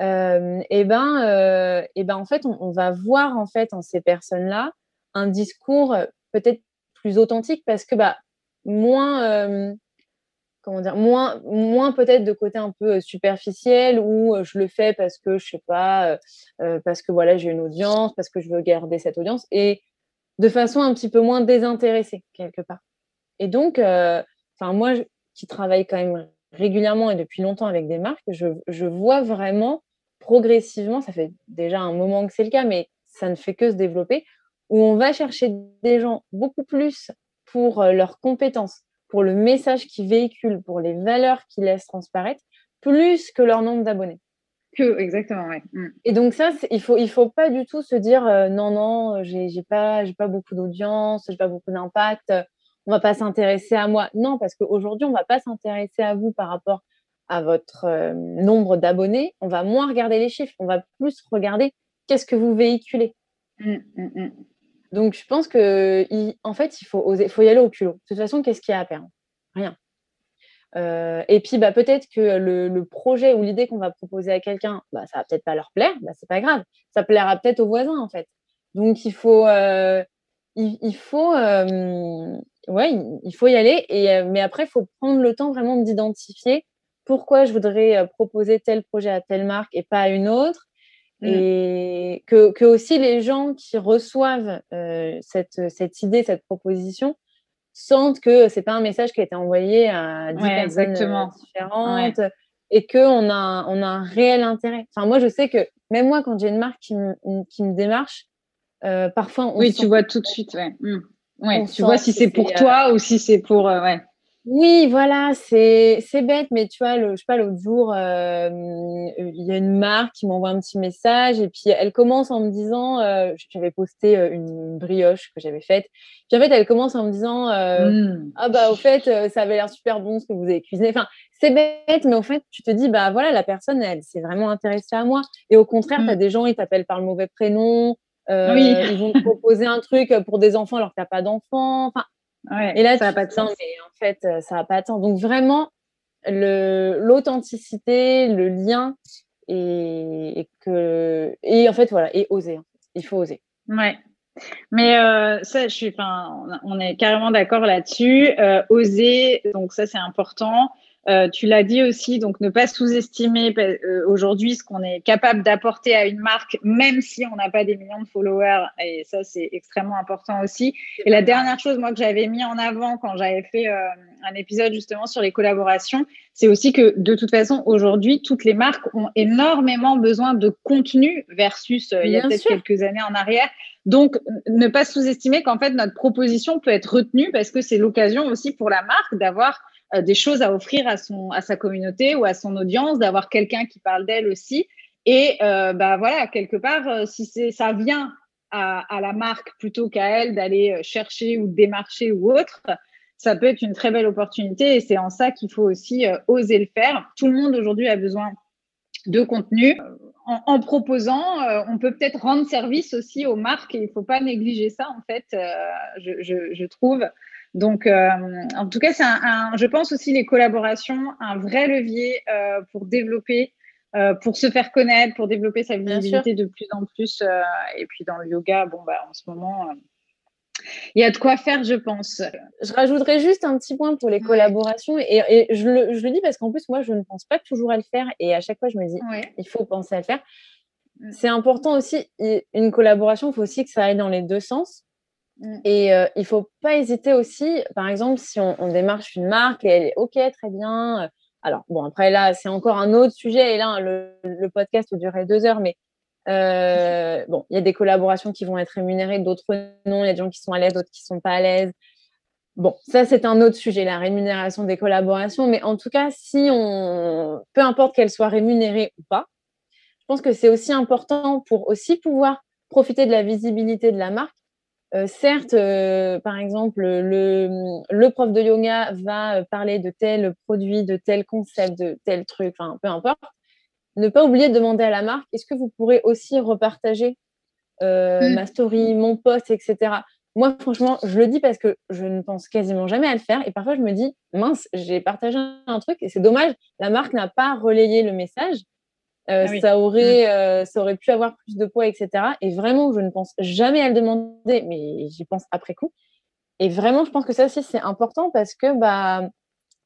Euh, et ben, euh, et ben en fait, on, va voir en fait en ces personnes-là un discours peut-être plus authentique parce que bah moins comment dire, moins, moins peut-être de côté un peu superficiel où je le fais parce que je sais pas, parce que voilà, j'ai une audience, parce que je veux garder cette audience et de façon un petit peu moins désintéressée quelque part. Et donc, moi qui travaille quand même régulièrement et depuis longtemps avec des marques, je, je vois vraiment progressivement, ça fait déjà un moment que c'est le cas, mais ça ne fait que se développer, où on va chercher des gens beaucoup plus pour leurs compétences, pour le message qu'ils véhiculent, pour les valeurs qu'ils laissent transparaître, plus que leur nombre d'abonnés. Que, exactement, oui. Mm. Et donc ça, il faut, il faut pas du tout se dire euh, non, non, j'ai, pas, j'ai pas beaucoup d'audience, j'ai pas beaucoup d'impact, on va pas s'intéresser à moi. Non, parce qu'aujourd'hui, on va pas s'intéresser à vous par rapport à votre euh, nombre d'abonnés. On va moins regarder les chiffres, on va plus regarder qu'est-ce que vous véhiculez. Mm, mm, donc, je pense que, en fait, il faut oser, y aller au culot. De toute façon, qu'est-ce qu'il y a à perdre? Rien. Euh, et puis, bah, peut-être que le, projet ou l'idée qu'on va proposer à quelqu'un, bah, ça va peut-être pas leur plaire, bah, c'est pas grave. Ça plaira peut-être aux voisins, en fait. Donc, il faut, euh, euh, y aller. Mais après, il faut prendre le temps vraiment d'identifier pourquoi je voudrais proposer tel projet à telle marque et pas à une autre. Mm. Et que, que, aussi les gens qui reçoivent euh, cette, cette, idée, cette proposition, sentent que c'est pas un message qui a été envoyé à 10 personnes différentes et qu'on a, on a un réel intérêt. Enfin, moi, je sais que même moi, quand j'ai une marque qui me, qui me démarche, euh, parfois on Oui, tu vois tout de suite, ouais. Mm. ouais tu vois si c'est pour euh, toi ou si c'est pour. ouais. Oui, voilà, c'est bête, mais tu vois, le, je sais pas, l'autre jour, euh, il y a une marque qui m'envoie un petit message et puis elle commence en me disant, euh, j'avais posté euh, une brioche que j'avais faite, puis en fait, elle commence en me disant, mmh. ah bah au fait, ça avait l'air super bon ce que vous avez cuisiné. Enfin, c'est bête, mais au fait, tu te dis, bah voilà, la personne, elle s'est vraiment intéressée à moi. Et au contraire, tu as mmh. des gens, ils t'appellent par le mauvais prénom, oui. ils vont te proposer un truc pour des enfants alors que tu pas d'enfants. Enfin, et là, ça n'a pas de sens. Mais en fait, euh, ça n'a pas de sens. Donc vraiment, l'authenticité, le, lien et, que et en fait voilà et oser. Il faut oser. Ouais. Mais euh, ça, je suis, on est carrément d'accord là-dessus. Euh, oser, donc ça c'est important. Euh, tu l'as dit aussi, donc ne pas sous-estimer euh, aujourd'hui ce qu'on est capable d'apporter à une marque, même si on n'a pas des millions de followers. Et ça, c'est extrêmement important aussi. Et la dernière chose, moi, que j'avais mis en avant quand j'avais fait euh, un épisode justement sur les collaborations, c'est aussi que de toute façon, aujourd'hui, toutes les marques ont énormément besoin de contenu versus il y a peut-être quelques années en arrière. Donc, ne pas sous-estimer qu'en fait, notre proposition peut être retenue parce que c'est l'occasion aussi pour la marque d'avoir euh, des choses à offrir à, son, à sa communauté ou à son audience, d'avoir quelqu'un qui parle d'elle aussi. Et euh, bah voilà, quelque part, euh, si ça vient à, la marque plutôt qu'à elle d'aller chercher ou démarcher ou autre, ça peut être une très belle opportunité. Et c'est en ça qu'il faut aussi oser le faire. Tout le monde aujourd'hui a besoin de contenu. En, proposant, on peut peut-être rendre service aussi aux marques et il ne faut pas négliger ça en fait, je trouve. Donc, euh, en tout cas, c'est un, je pense aussi les collaborations, un vrai levier euh, pour développer, euh, pour se faire connaître, pour développer sa visibilité de plus en plus. et puis dans le yoga, bon, bah, en ce moment, il y a de quoi faire, je pense. Je rajouterais juste un petit point pour les collaborations. Et, je, le, dis parce qu'en plus, moi, je ne pense pas toujours à le faire. Et à chaque fois, je me dis, il faut penser à le faire. Mm. C'est important aussi, une collaboration, il faut aussi que ça aille dans les deux sens. Mm. Et euh, il faut pas hésiter aussi, par exemple, si on, démarche une marque et elle est OK, très bien. Euh, alors, bon, après là, c'est encore un autre sujet. Et là, le, podcast durerait deux heures, mais euh, bon, il y a des collaborations qui vont être rémunérées, d'autres non. Il y a des gens qui sont à l'aise, d'autres qui sont pas à l'aise. Bon, ça, c'est un autre sujet, la rémunération des collaborations. Mais en tout cas, si on, peu importe qu'elle soit rémunérée ou pas, je pense que c'est aussi important pour aussi pouvoir profiter de la visibilité de la marque euh, certes, euh, par exemple, le, le, prof de yoga va euh, parler de tel produit, de tel concept, de tel truc, enfin, peu importe. Ne pas oublier de demander à la marque, est-ce que vous pourrez aussi repartager mm. ma story, mon post, etc. Moi, franchement, je le dis parce que je ne pense quasiment jamais à le faire. Et parfois, je me dis, mince, j'ai partagé un truc et c'est dommage, la marque n'a pas relayé le message. Euh, ah ça, aurait, mm. euh, ça aurait pu avoir plus de poids, etc. Et vraiment, je ne pense jamais à le demander, mais j'y pense après coup. Et vraiment, je pense que ça aussi, c'est important parce que, bah,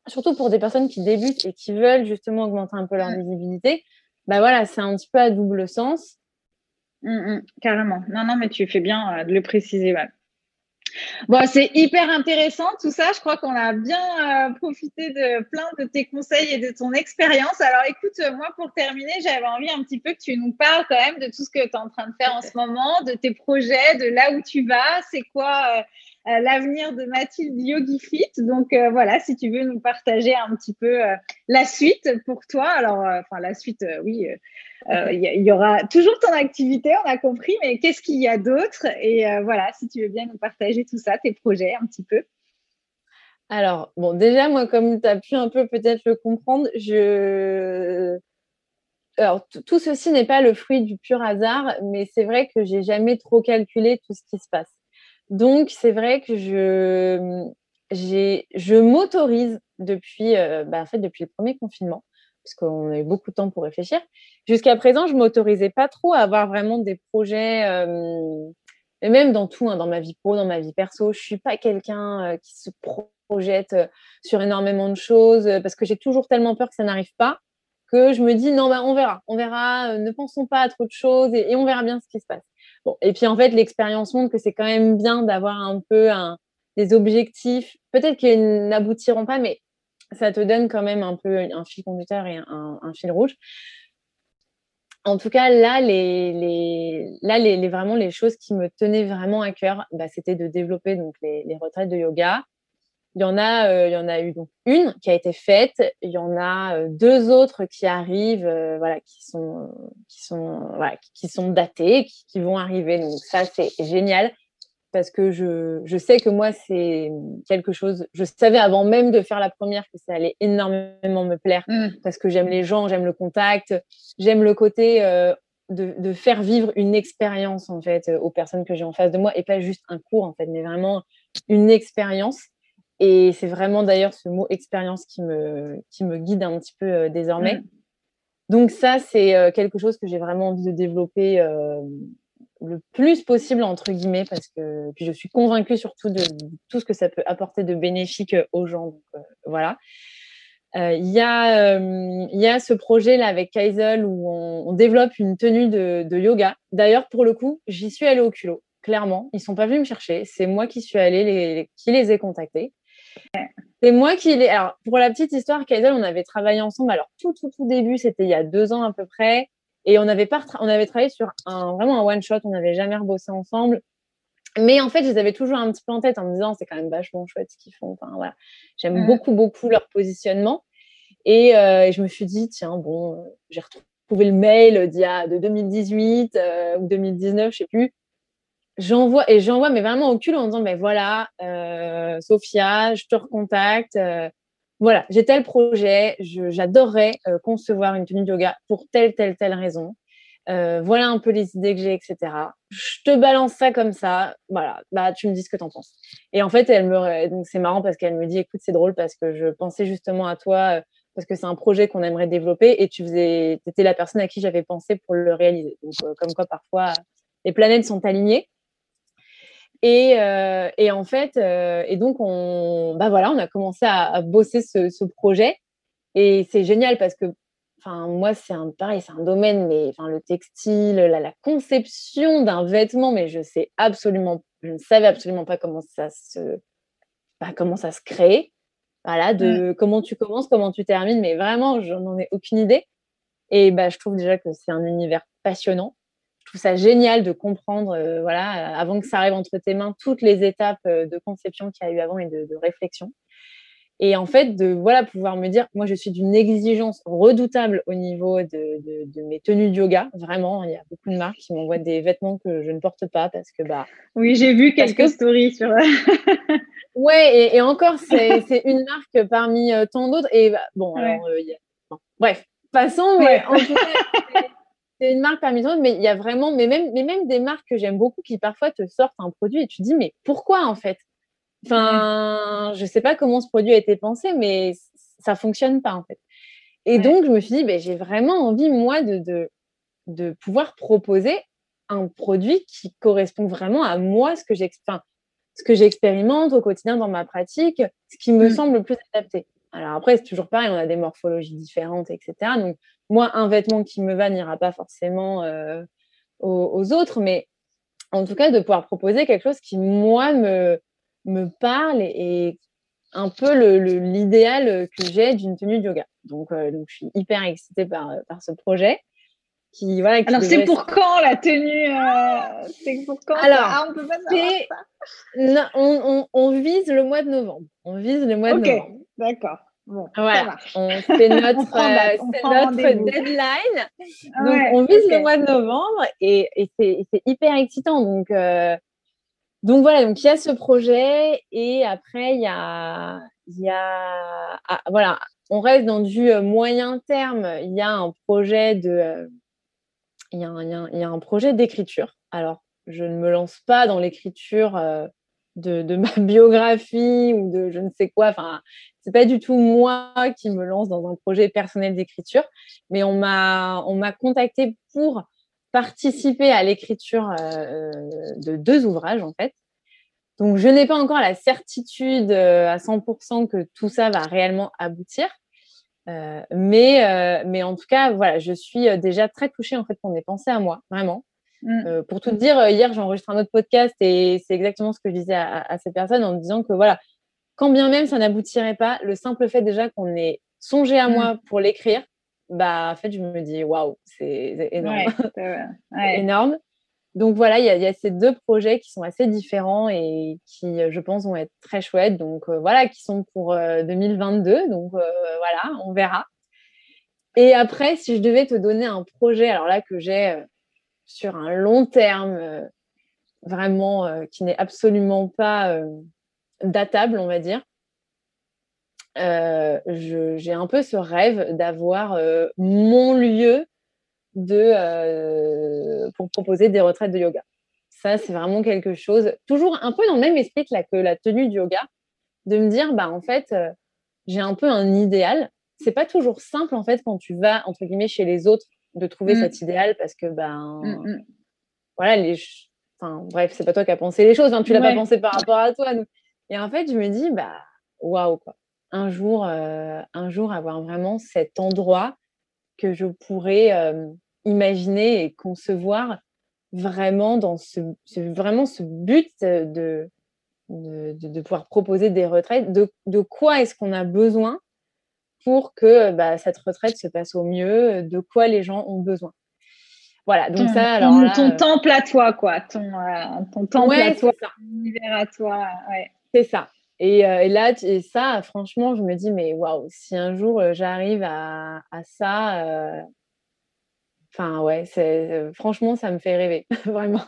surtout pour des personnes qui débutent et qui veulent justement augmenter un peu leur mm. visibilité, bah voilà, c'est un petit peu à double sens. Mm, carrément. Non, non, mais tu fais bien euh, de le préciser. Bon, c'est hyper intéressant tout ça. Je crois qu'on a bien euh, profité de plein de tes conseils et de ton expérience. Alors écoute, euh, moi pour terminer, j'avais envie un petit peu que tu nous parles quand même de tout ce que tu es en train de faire en ce moment, de tes projets, de là où tu vas. C'est quoi euh, l'avenir de Mathilde Yogi Fit Donc voilà, si tu veux nous partager un petit peu la suite pour toi. Alors, enfin la suite, oui euh, il y, aura toujours ton activité, on a compris, mais qu'est-ce qu'il y a d'autre? Et euh, voilà, si tu veux bien nous partager tout ça, tes projets un petit peu. Alors, bon, déjà, moi, comme tu as pu un peu peut-être le comprendre, je. Alors, tout ceci n'est pas le fruit du pur hasard, mais c'est vrai que j'ai jamais trop calculé tout ce qui se passe. Donc, c'est vrai que je, m'autorise depuis, euh, bah, fait, depuis le premier confinement parce qu'on a eu beaucoup de temps pour réfléchir. Jusqu'à présent, je m'autorisais pas trop à avoir vraiment des projets, euh, et même dans tout, hein, dans ma vie pro, dans ma vie perso, je suis pas quelqu'un euh, qui se projette sur énormément de choses parce que j'ai toujours tellement peur que ça n'arrive pas. que je me dis non, bah, on verra, on verra, ne pensons pas à trop de choses et, on verra bien ce qui se passe. Et puis en fait, l'expérience montre que c'est quand même bien d'avoir un peu des objectifs, peut-être qu'ils n'aboutiront pas, mais ça te donne quand même un peu un fil conducteur et un, fil rouge. En tout cas, là, les, là vraiment les choses qui me tenaient vraiment à cœur, bah, c'était de développer donc les retraites de yoga, il y en a, euh, il y en a eu donc une qui a été faite. Il y en a euh, deux autres qui arrivent, euh, voilà, qui sont, qui sont, voilà, qui sont datées, qui, vont arriver. Donc ça, c'est génial parce que je, je sais que moi, c'est quelque chose. Je savais avant même de faire la première que ça allait énormément me plaire mmh. parce que j'aime les gens, j'aime le contact, j'aime le côté de, de, faire vivre une expérience en fait aux personnes que j'ai en face de moi et pas juste un cours en fait, mais vraiment une expérience. Et c'est vraiment d'ailleurs ce mot expérience qui me, qui me guide un petit peu euh, désormais. Mm. Donc ça, c'est euh, quelque chose que j'ai vraiment envie de développer euh, le plus possible, entre guillemets, parce que puis je suis convaincue surtout de, tout ce que ça peut apporter de bénéfique aux gens. Donc, voilà. Il y, a, y a ce projet-là avec Kaisel où on, développe une tenue de, de yoga. D'ailleurs, pour le coup, j'y suis allée au culot clairement. Ils sont pas venus me chercher. C'est moi qui suis allée, les, qui les ai contactés. C'est moi qui l'ai. Alors, pour la petite histoire, Kaisel, on avait travaillé ensemble. Alors, tout, tout, tout début, c'était il y a deux ans à peu près. Et on avait, pas on avait travaillé sur un, vraiment un one-shot. On n'avait jamais rebossé ensemble. Mais en fait, je les avais toujours un petit peu en tête en me disant, c'est quand même vachement chouette ce qu'ils font. Enfin, voilà. J'aime mm. beaucoup, beaucoup leur positionnement. Euh, et, je me suis dit, tiens, bon, euh, j'ai retrouvé le mail d'il y a de 2018 euh, ou 2019, je sais plus j'envoie et j'envoie mais vraiment au cul en disant ben voilà euh, Sophia je te recontacte euh, voilà j'ai tel projet j'adorerais euh, concevoir une tenue de yoga pour telle telle telle raison euh, voilà un peu les idées que j'ai etc je te balance ça comme ça voilà bah tu me dis ce que t'en penses. Et en fait elle me donc c'est marrant parce qu'elle me dit écoute c'est drôle parce que je pensais justement à toi parce que c'est un projet qu'on aimerait développer et tu faisais étais la personne à qui j'avais pensé pour le réaliser. Donc comme quoi parfois les planètes sont alignées et, euh, et, en fait, euh, et donc on, bah voilà, on a commencé à, bosser ce, ce, projet. Et c'est génial parce que, enfin, moi, c'est un pareil, c'est un domaine, mais enfin, le textile, la, la conception d'un vêtement, mais je sais absolument, je ne savais absolument pas comment ça se, bah, comment ça se crée. Voilà, de mmh. comment tu commences, comment tu termines, mais vraiment, je n'en ai aucune idée. Et bah, je trouve déjà que c'est un univers passionnant je trouve ça génial de comprendre, euh, voilà, euh, avant que ça arrive entre tes mains, toutes les étapes euh, de conception qu'il y a eu avant et de, réflexion. Et en fait, de voilà, pouvoir me dire, moi, je suis d'une exigence redoutable au niveau de, mes tenues de yoga. Vraiment, il y a beaucoup de marques qui m'envoient des vêtements que je ne porte pas parce que bah. Oui, j'ai vu quelques stories sur. ouais, et, encore, c'est une marque parmi tant d'autres. Et bah, bon, alors, bref, passons. Mais en tout cas, c'est une marque parmi d'autres, mais il y a vraiment, mais même, mais même des marques que j'aime beaucoup qui parfois te sortent un produit et tu te dis, mais pourquoi en fait? Enfin, je sais pas comment ce produit a été pensé, mais ça fonctionne pas en fait. Et donc, je me suis dit, ben, j'ai vraiment envie, moi, de, de, de, pouvoir proposer un produit qui correspond vraiment à moi, ce que j'expérimente au quotidien dans ma pratique, ce qui me mmh. semble le plus adapté. Alors après, c'est toujours pareil, on a des morphologies différentes, etc. Donc, moi, un vêtement qui me va n'ira pas forcément euh, aux, autres, mais en tout cas, de pouvoir proposer quelque chose qui, moi, me, me parle et, un peu l'idéal que j'ai d'une tenue de yoga. Donc, euh, donc, je suis hyper excitée par, par ce projet. Qui, voilà, Alors, c'est pour quand la tenue euh, C'est pour quand? Alors, ah, on peut pas ça on, on, vise le mois de novembre. On vise le mois de novembre. D'accord. Bon, voilà, c'est notre, notre deadline. Donc, on vise le mois de novembre et, et c'est hyper excitant. Donc, euh, donc voilà, donc il y a ce projet et après il y a, il y a ah, voilà, on reste dans du euh, moyen terme. Il y a un projet de, euh, il, y a un, il, y a un, projet d'écriture. Alors, je ne me lance pas dans l'écriture de, ma biographie ou de je ne sais quoi. Enfin, c'est pas du tout moi qui me lance dans un projet personnel d'écriture, mais on m'a on m'a contacté pour participer à l'écriture euh, de deux ouvrages en fait. Donc je n'ai pas encore la certitude euh, à 100% que tout ça va réellement aboutir, mais, mais en tout cas, voilà, je suis déjà très touchée en fait qu'on ait pensé à moi, vraiment. Mmh. pour tout dire, hier, j'ai enregistré un autre podcast et c'est exactement ce que je disais à, à, ces personnes en disant que voilà, quand bien même ça n'aboutirait pas, le simple fait déjà qu'on ait songé à mmh. moi pour l'écrire, bah en fait, je me dis waouh, c'est énorme. Ouais, énorme. Donc voilà, il y, y, a ces deux projets qui sont assez différents et qui, je pense, vont être très chouettes. Donc voilà, qui sont pour 2022. Donc voilà, on verra. Et après, si je devais te donner un projet, alors là que j'ai sur un long terme, vraiment qui n'est absolument pas datable, on va dire. Euh, j'ai un peu ce rêve d'avoir euh, mon lieu de, euh, pour proposer des retraites de yoga. Ça, c'est vraiment quelque chose, toujours un peu dans le même esprit que la, que la tenue du yoga, de me dire, bah, en fait, j'ai un peu un idéal. C'est pas toujours simple, en fait, quand tu vas, entre guillemets, chez les autres, de trouver mmh. cet idéal parce que, ben, mmh, voilà, les. Enfin, bref, c'est pas toi qui as pensé les choses, hein, tu l'as pas pensé par rapport à toi. Et en fait, je me dis, bah, waouh, quoi. Un jour, euh, un jour, avoir vraiment cet endroit que je pourrais euh, imaginer et concevoir vraiment dans ce, vraiment ce but de, de, de, pouvoir proposer des retraites. De, de quoi est-ce qu'on a besoin pour que bah, cette retraite se passe au mieux De quoi les gens ont besoin voilà, donc ça, alors. Ton, euh temple à toi, quoi. Ton, ton temple à toi, ton univers à toi. Ouais. C'est ça. Et, euh, et, là, et ça, franchement, je me dis, mais waouh, si un jour euh, j'arrive à, à, ça, euh, enfin, ouais, c'est, franchement, ça me fait rêver, vraiment.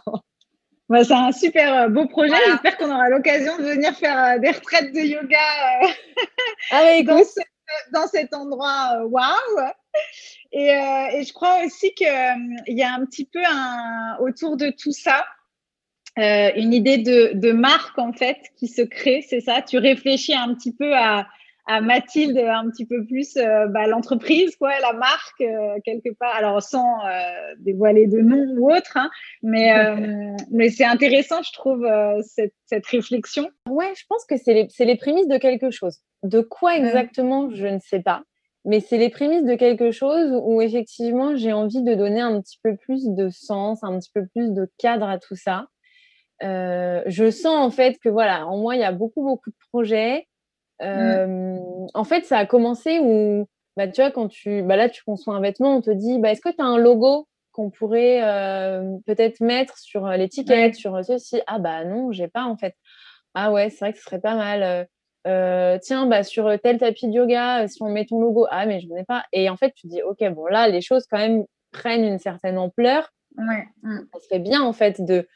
Bah, c'est un super beau projet. J'espère qu'on aura l'occasion de venir faire des retraites de yoga ah, dans, dans, cet endroit. Waouh! Et, et, je crois aussi qu'il y a un petit peu un, autour de tout ça euh, une idée de, de, marque en fait qui se crée, c'est ça? Tu réfléchis un petit peu à, à Mathilde, un petit peu plus euh, bah, l'entreprise, quoi, la marque euh, quelque part. Alors sans dévoiler de nom ou autre, hein, mais mais c'est intéressant, je trouve cette, cette, réflexion. Ouais, je pense que c'est les, les prémices de quelque chose. De quoi exactement, je ne sais pas. Mais c'est les prémices de quelque chose où effectivement j'ai envie de donner un petit peu plus de sens, un petit peu plus de cadre à tout ça. Euh, je sens en fait que voilà, en moi, il y a beaucoup, beaucoup de projets. Mmh. Euh, En fait, ça a commencé où, bah, tu vois, quand tu, bah, là, tu conçois un vêtement, on te dit, bah, est-ce que tu as un logo qu'on pourrait euh, peut-être mettre sur euh, l'étiquette, sur ceci? Ah, bah non, j'ai pas en fait. Ah ouais, c'est vrai que ce serait pas mal. Euh, tiens, bah, sur tel tapis de yoga, si on met ton logo, ah, mais je n'en ai pas. Et en fait, tu dis, OK, bon, là, les choses quand même prennent une certaine ampleur. Ouais. Mmh. Ça serait bien, en fait, de,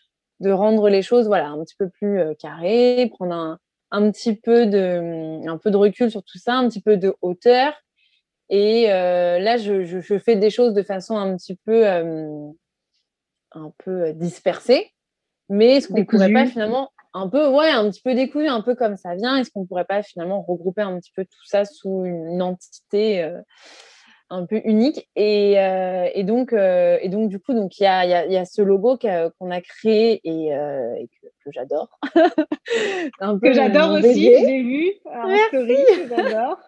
de rendre les choses voilà un petit peu plus euh, carrées, prendre un, un, petit peu de un peu de recul sur tout ça, un petit peu de hauteur. Et euh, là, je, je, fais des choses de façon un petit peu euh, un peu dispersée, mais est-ce qu'on pourrait pas finalement un peu ouais un petit peu décousu, un peu comme ça vient, est-ce qu'on pourrait pas finalement regrouper un petit peu tout ça sous une entité un peu unique? Et, euh, et donc, euh, et donc, du coup, donc il y a, y, y a, ce logo qu'on a créé et, euh, et que, que j'adore. que j'adore aussi, j'ai vu Merci. j'adore.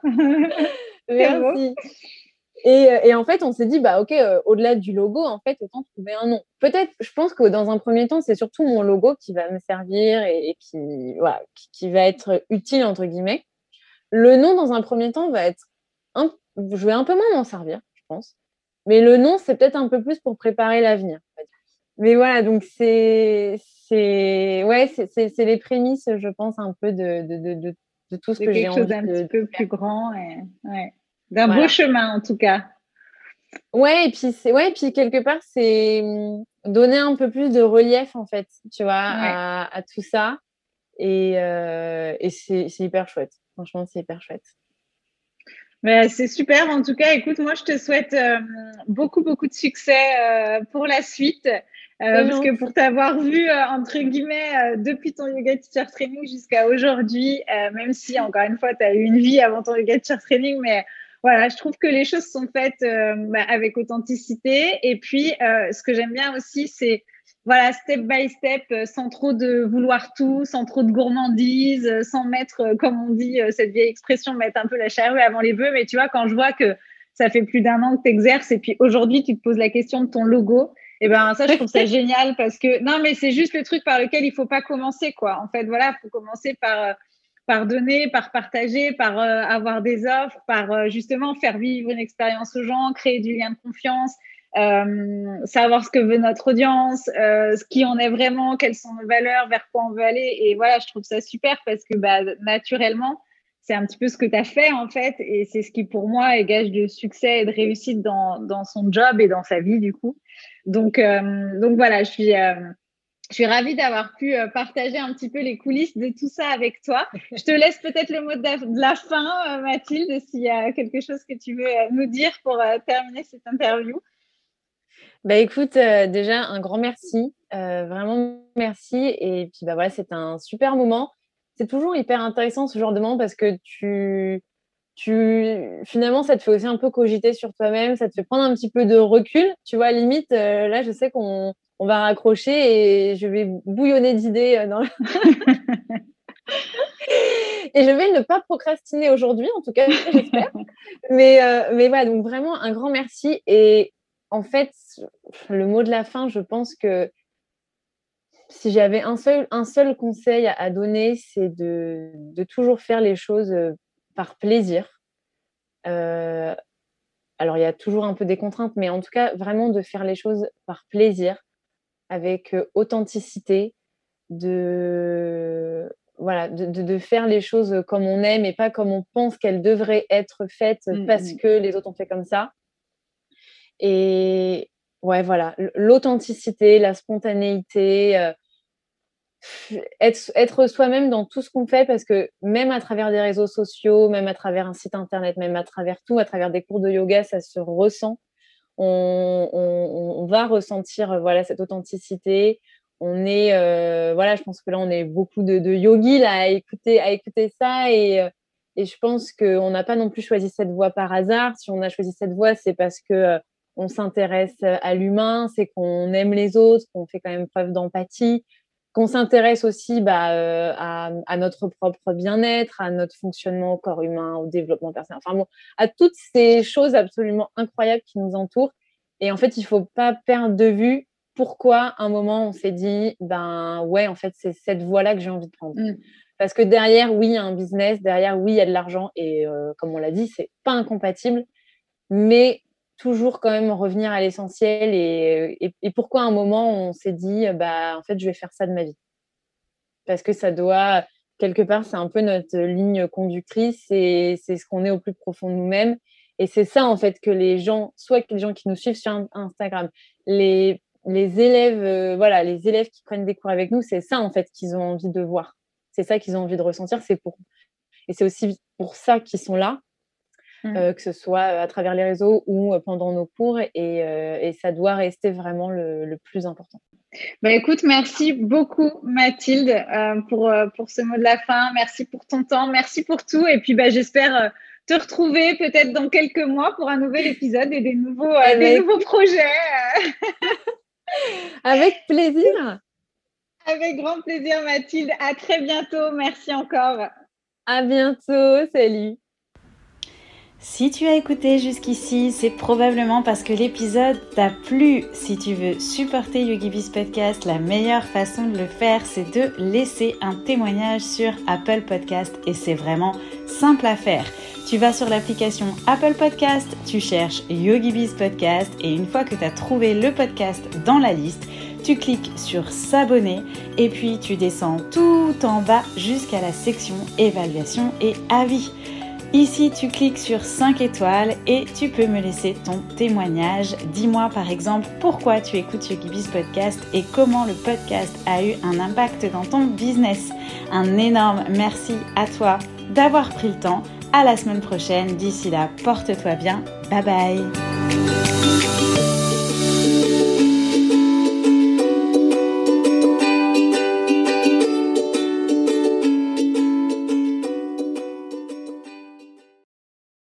Merci. Et, et, en fait, on s'est dit, bah ok, au-delà du logo, en fait, autant trouver un nom. Peut-être, je pense que dans un premier temps, c'est surtout mon logo qui va me servir et, et qui, voilà, qui, qui, va être utile entre guillemets. Le nom, dans un premier temps, va être un je vais un peu moins m'en servir, je pense. Mais le nom, c'est peut-être un peu plus pour préparer l'avenir. Mais voilà, donc c'est c'est ouais, c'est les prémices, je pense, un peu de, de, de, de tout ce que j'ai envie de quelque chose d'un petit peu plus grand et ouais. d'un beau chemin en tout cas. Ouais, et puis c'est ouais, et puis quelque part c'est hum, donner un peu plus de relief en fait, tu vois, à, à, tout ça. Et, euh, et c'est hyper chouette. Franchement, c'est hyper chouette c'est super. En tout cas, écoute, moi, je te souhaite euh, beaucoup, beaucoup de succès euh, pour la suite. Euh, parce que pour t'avoir vu, entre guillemets, depuis ton yoga teacher training jusqu'à aujourd'hui, même si, encore une fois, tu as eu une vie avant ton yoga teacher training, mais voilà, je trouve que les choses sont faites bah, avec authenticité. Et puis, ce que j'aime bien aussi, c'est voilà, step by step, sans trop de vouloir tout, sans trop de gourmandise, sans mettre, comme on dit, cette vieille expression, mettre un peu la charrue avant les bœufs. Mais tu vois, quand je vois que ça fait plus d'un an que tu exerces et puis aujourd'hui, tu te poses la question de ton logo, eh ben ça, je trouve ça génial parce que non, mais c'est juste le truc par lequel il faut pas commencer, quoi. En fait, voilà, faut commencer par par donner, par partager, par euh, avoir des offres, par euh, justement faire vivre une expérience aux gens, créer du lien de confiance, euh, savoir ce que veut notre audience, euh, ce qui en est vraiment, quelles sont nos valeurs, vers quoi on veut aller. Et voilà, je trouve ça super parce que bah, naturellement, c'est un petit peu ce que tu as fait en fait. Et c'est ce qui pour moi est gage de succès et de réussite dans, dans son job et dans sa vie du coup. Donc, donc voilà, je suis je suis ravie d'avoir pu euh, partager un petit peu les coulisses de tout ça avec toi. Je te laisse peut-être le mot de la fin, euh, Mathilde, s'il y a quelque chose que tu veux euh, nous dire pour terminer cette interview. Bah écoute, déjà un grand merci, vraiment merci. Et puis bah voilà, c'est un super moment. C'est toujours hyper intéressant ce genre de moment parce que tu, tu, finalement, ça te fait aussi un peu cogiter sur toi-même, ça te fait prendre un petit peu de recul. Tu vois, limite, là, je sais qu'on on va raccrocher et je vais bouillonner d'idées euh, et je vais ne pas procrastiner aujourd'hui, en tout cas, j'espère. mais, euh, mais voilà, donc vraiment un grand merci. Et en fait, le mot de la fin, je pense que si j'avais un seul, un seul conseil à, donner, c'est de, toujours faire les choses euh, par plaisir. alors, il y a toujours un peu des contraintes, mais en tout cas, vraiment de faire les choses par plaisir avec euh, authenticité, de voilà, de, faire les choses comme on aime et pas comme on pense qu'elles devraient être faites mmh, parce mmh. que les autres ont fait comme ça. Et ouais, voilà, l'authenticité, la spontanéité, euh, être, soi-même dans tout ce qu'on fait parce que même à travers des réseaux sociaux, même à travers un site internet, même à travers tout, à travers des cours de yoga, ça se ressent on, va ressentir euh, voilà cette authenticité. On est euh, voilà, je pense que là on est beaucoup de, de yogis là à écouter à écouter ça et euh, et je pense qu'on n'a pas non plus choisi cette voie par hasard. Si on a choisi cette voie, c'est parce que on s'intéresse à l'humain, c'est qu'on aime les autres, qu'on fait quand même preuve d'empathie, qu'on s'intéresse aussi bah, euh, à, notre propre bien-être, à notre fonctionnement au corps humain, au développement personnel, enfin bon, à toutes ces choses absolument incroyables qui nous entourent. Et en fait, il faut pas perdre de vue pourquoi un moment on s'est dit, ben ouais, en fait, c'est cette voie-là que j'ai envie de prendre. Mm. Parce que derrière, oui, il y a un business, derrière, oui, il y a de l'argent, et euh, comme on l'a dit, c'est pas incompatible, mais toujours quand même revenir à l'essentiel et, pourquoi à un moment on s'est dit bah en fait je vais faire ça de ma vie? Parce que ça doit quelque part c'est un peu notre ligne conductrice et c'est ce qu'on est au plus profond de nous-mêmes. Et c'est ça en fait que les gens soit les gens qui nous suivent sur Instagram les les élèves euh, voilà les élèves qui prennent des cours avec nous c'est ça en fait qu'ils ont envie de voir. C'est ça qu'ils ont envie de ressentir c'est pour et c'est aussi pour ça qu'ils sont là Mmh. Euh, que ce soit à travers les réseaux ou pendant nos cours, et, et ça doit rester vraiment le, plus important. Bah écoute, merci beaucoup Mathilde euh, pour, pour ce mot de la fin. Merci pour ton temps, merci pour tout. Et puis bah, j'espère te retrouver peut-être dans quelques mois pour un nouvel épisode et des nouveaux, des nouveaux projets. Avec plaisir. Avec grand plaisir Mathilde. À très bientôt. Merci encore. À bientôt. Salut. Si tu as écouté jusqu'ici, c'est probablement parce que l'épisode t'a plu. Si tu veux supporter YogiBiz Podcast, la meilleure façon de le faire, c'est de laisser un témoignage sur Apple Podcast et c'est vraiment simple à faire. Tu vas sur l'application Apple Podcast, tu cherches YogiBiz Podcast et une fois que tu as trouvé le podcast dans la liste, tu cliques sur s'abonner et puis tu descends tout en bas jusqu'à la section évaluation et avis. Ici, tu cliques sur 5 étoiles et tu peux me laisser ton témoignage. Dis-moi par exemple pourquoi tu écoutes YogiBiz Podcast et comment le podcast a eu un impact dans ton business. Un énorme merci à toi d'avoir pris le temps. À la semaine prochaine. D'ici là, porte-toi bien. Bye bye.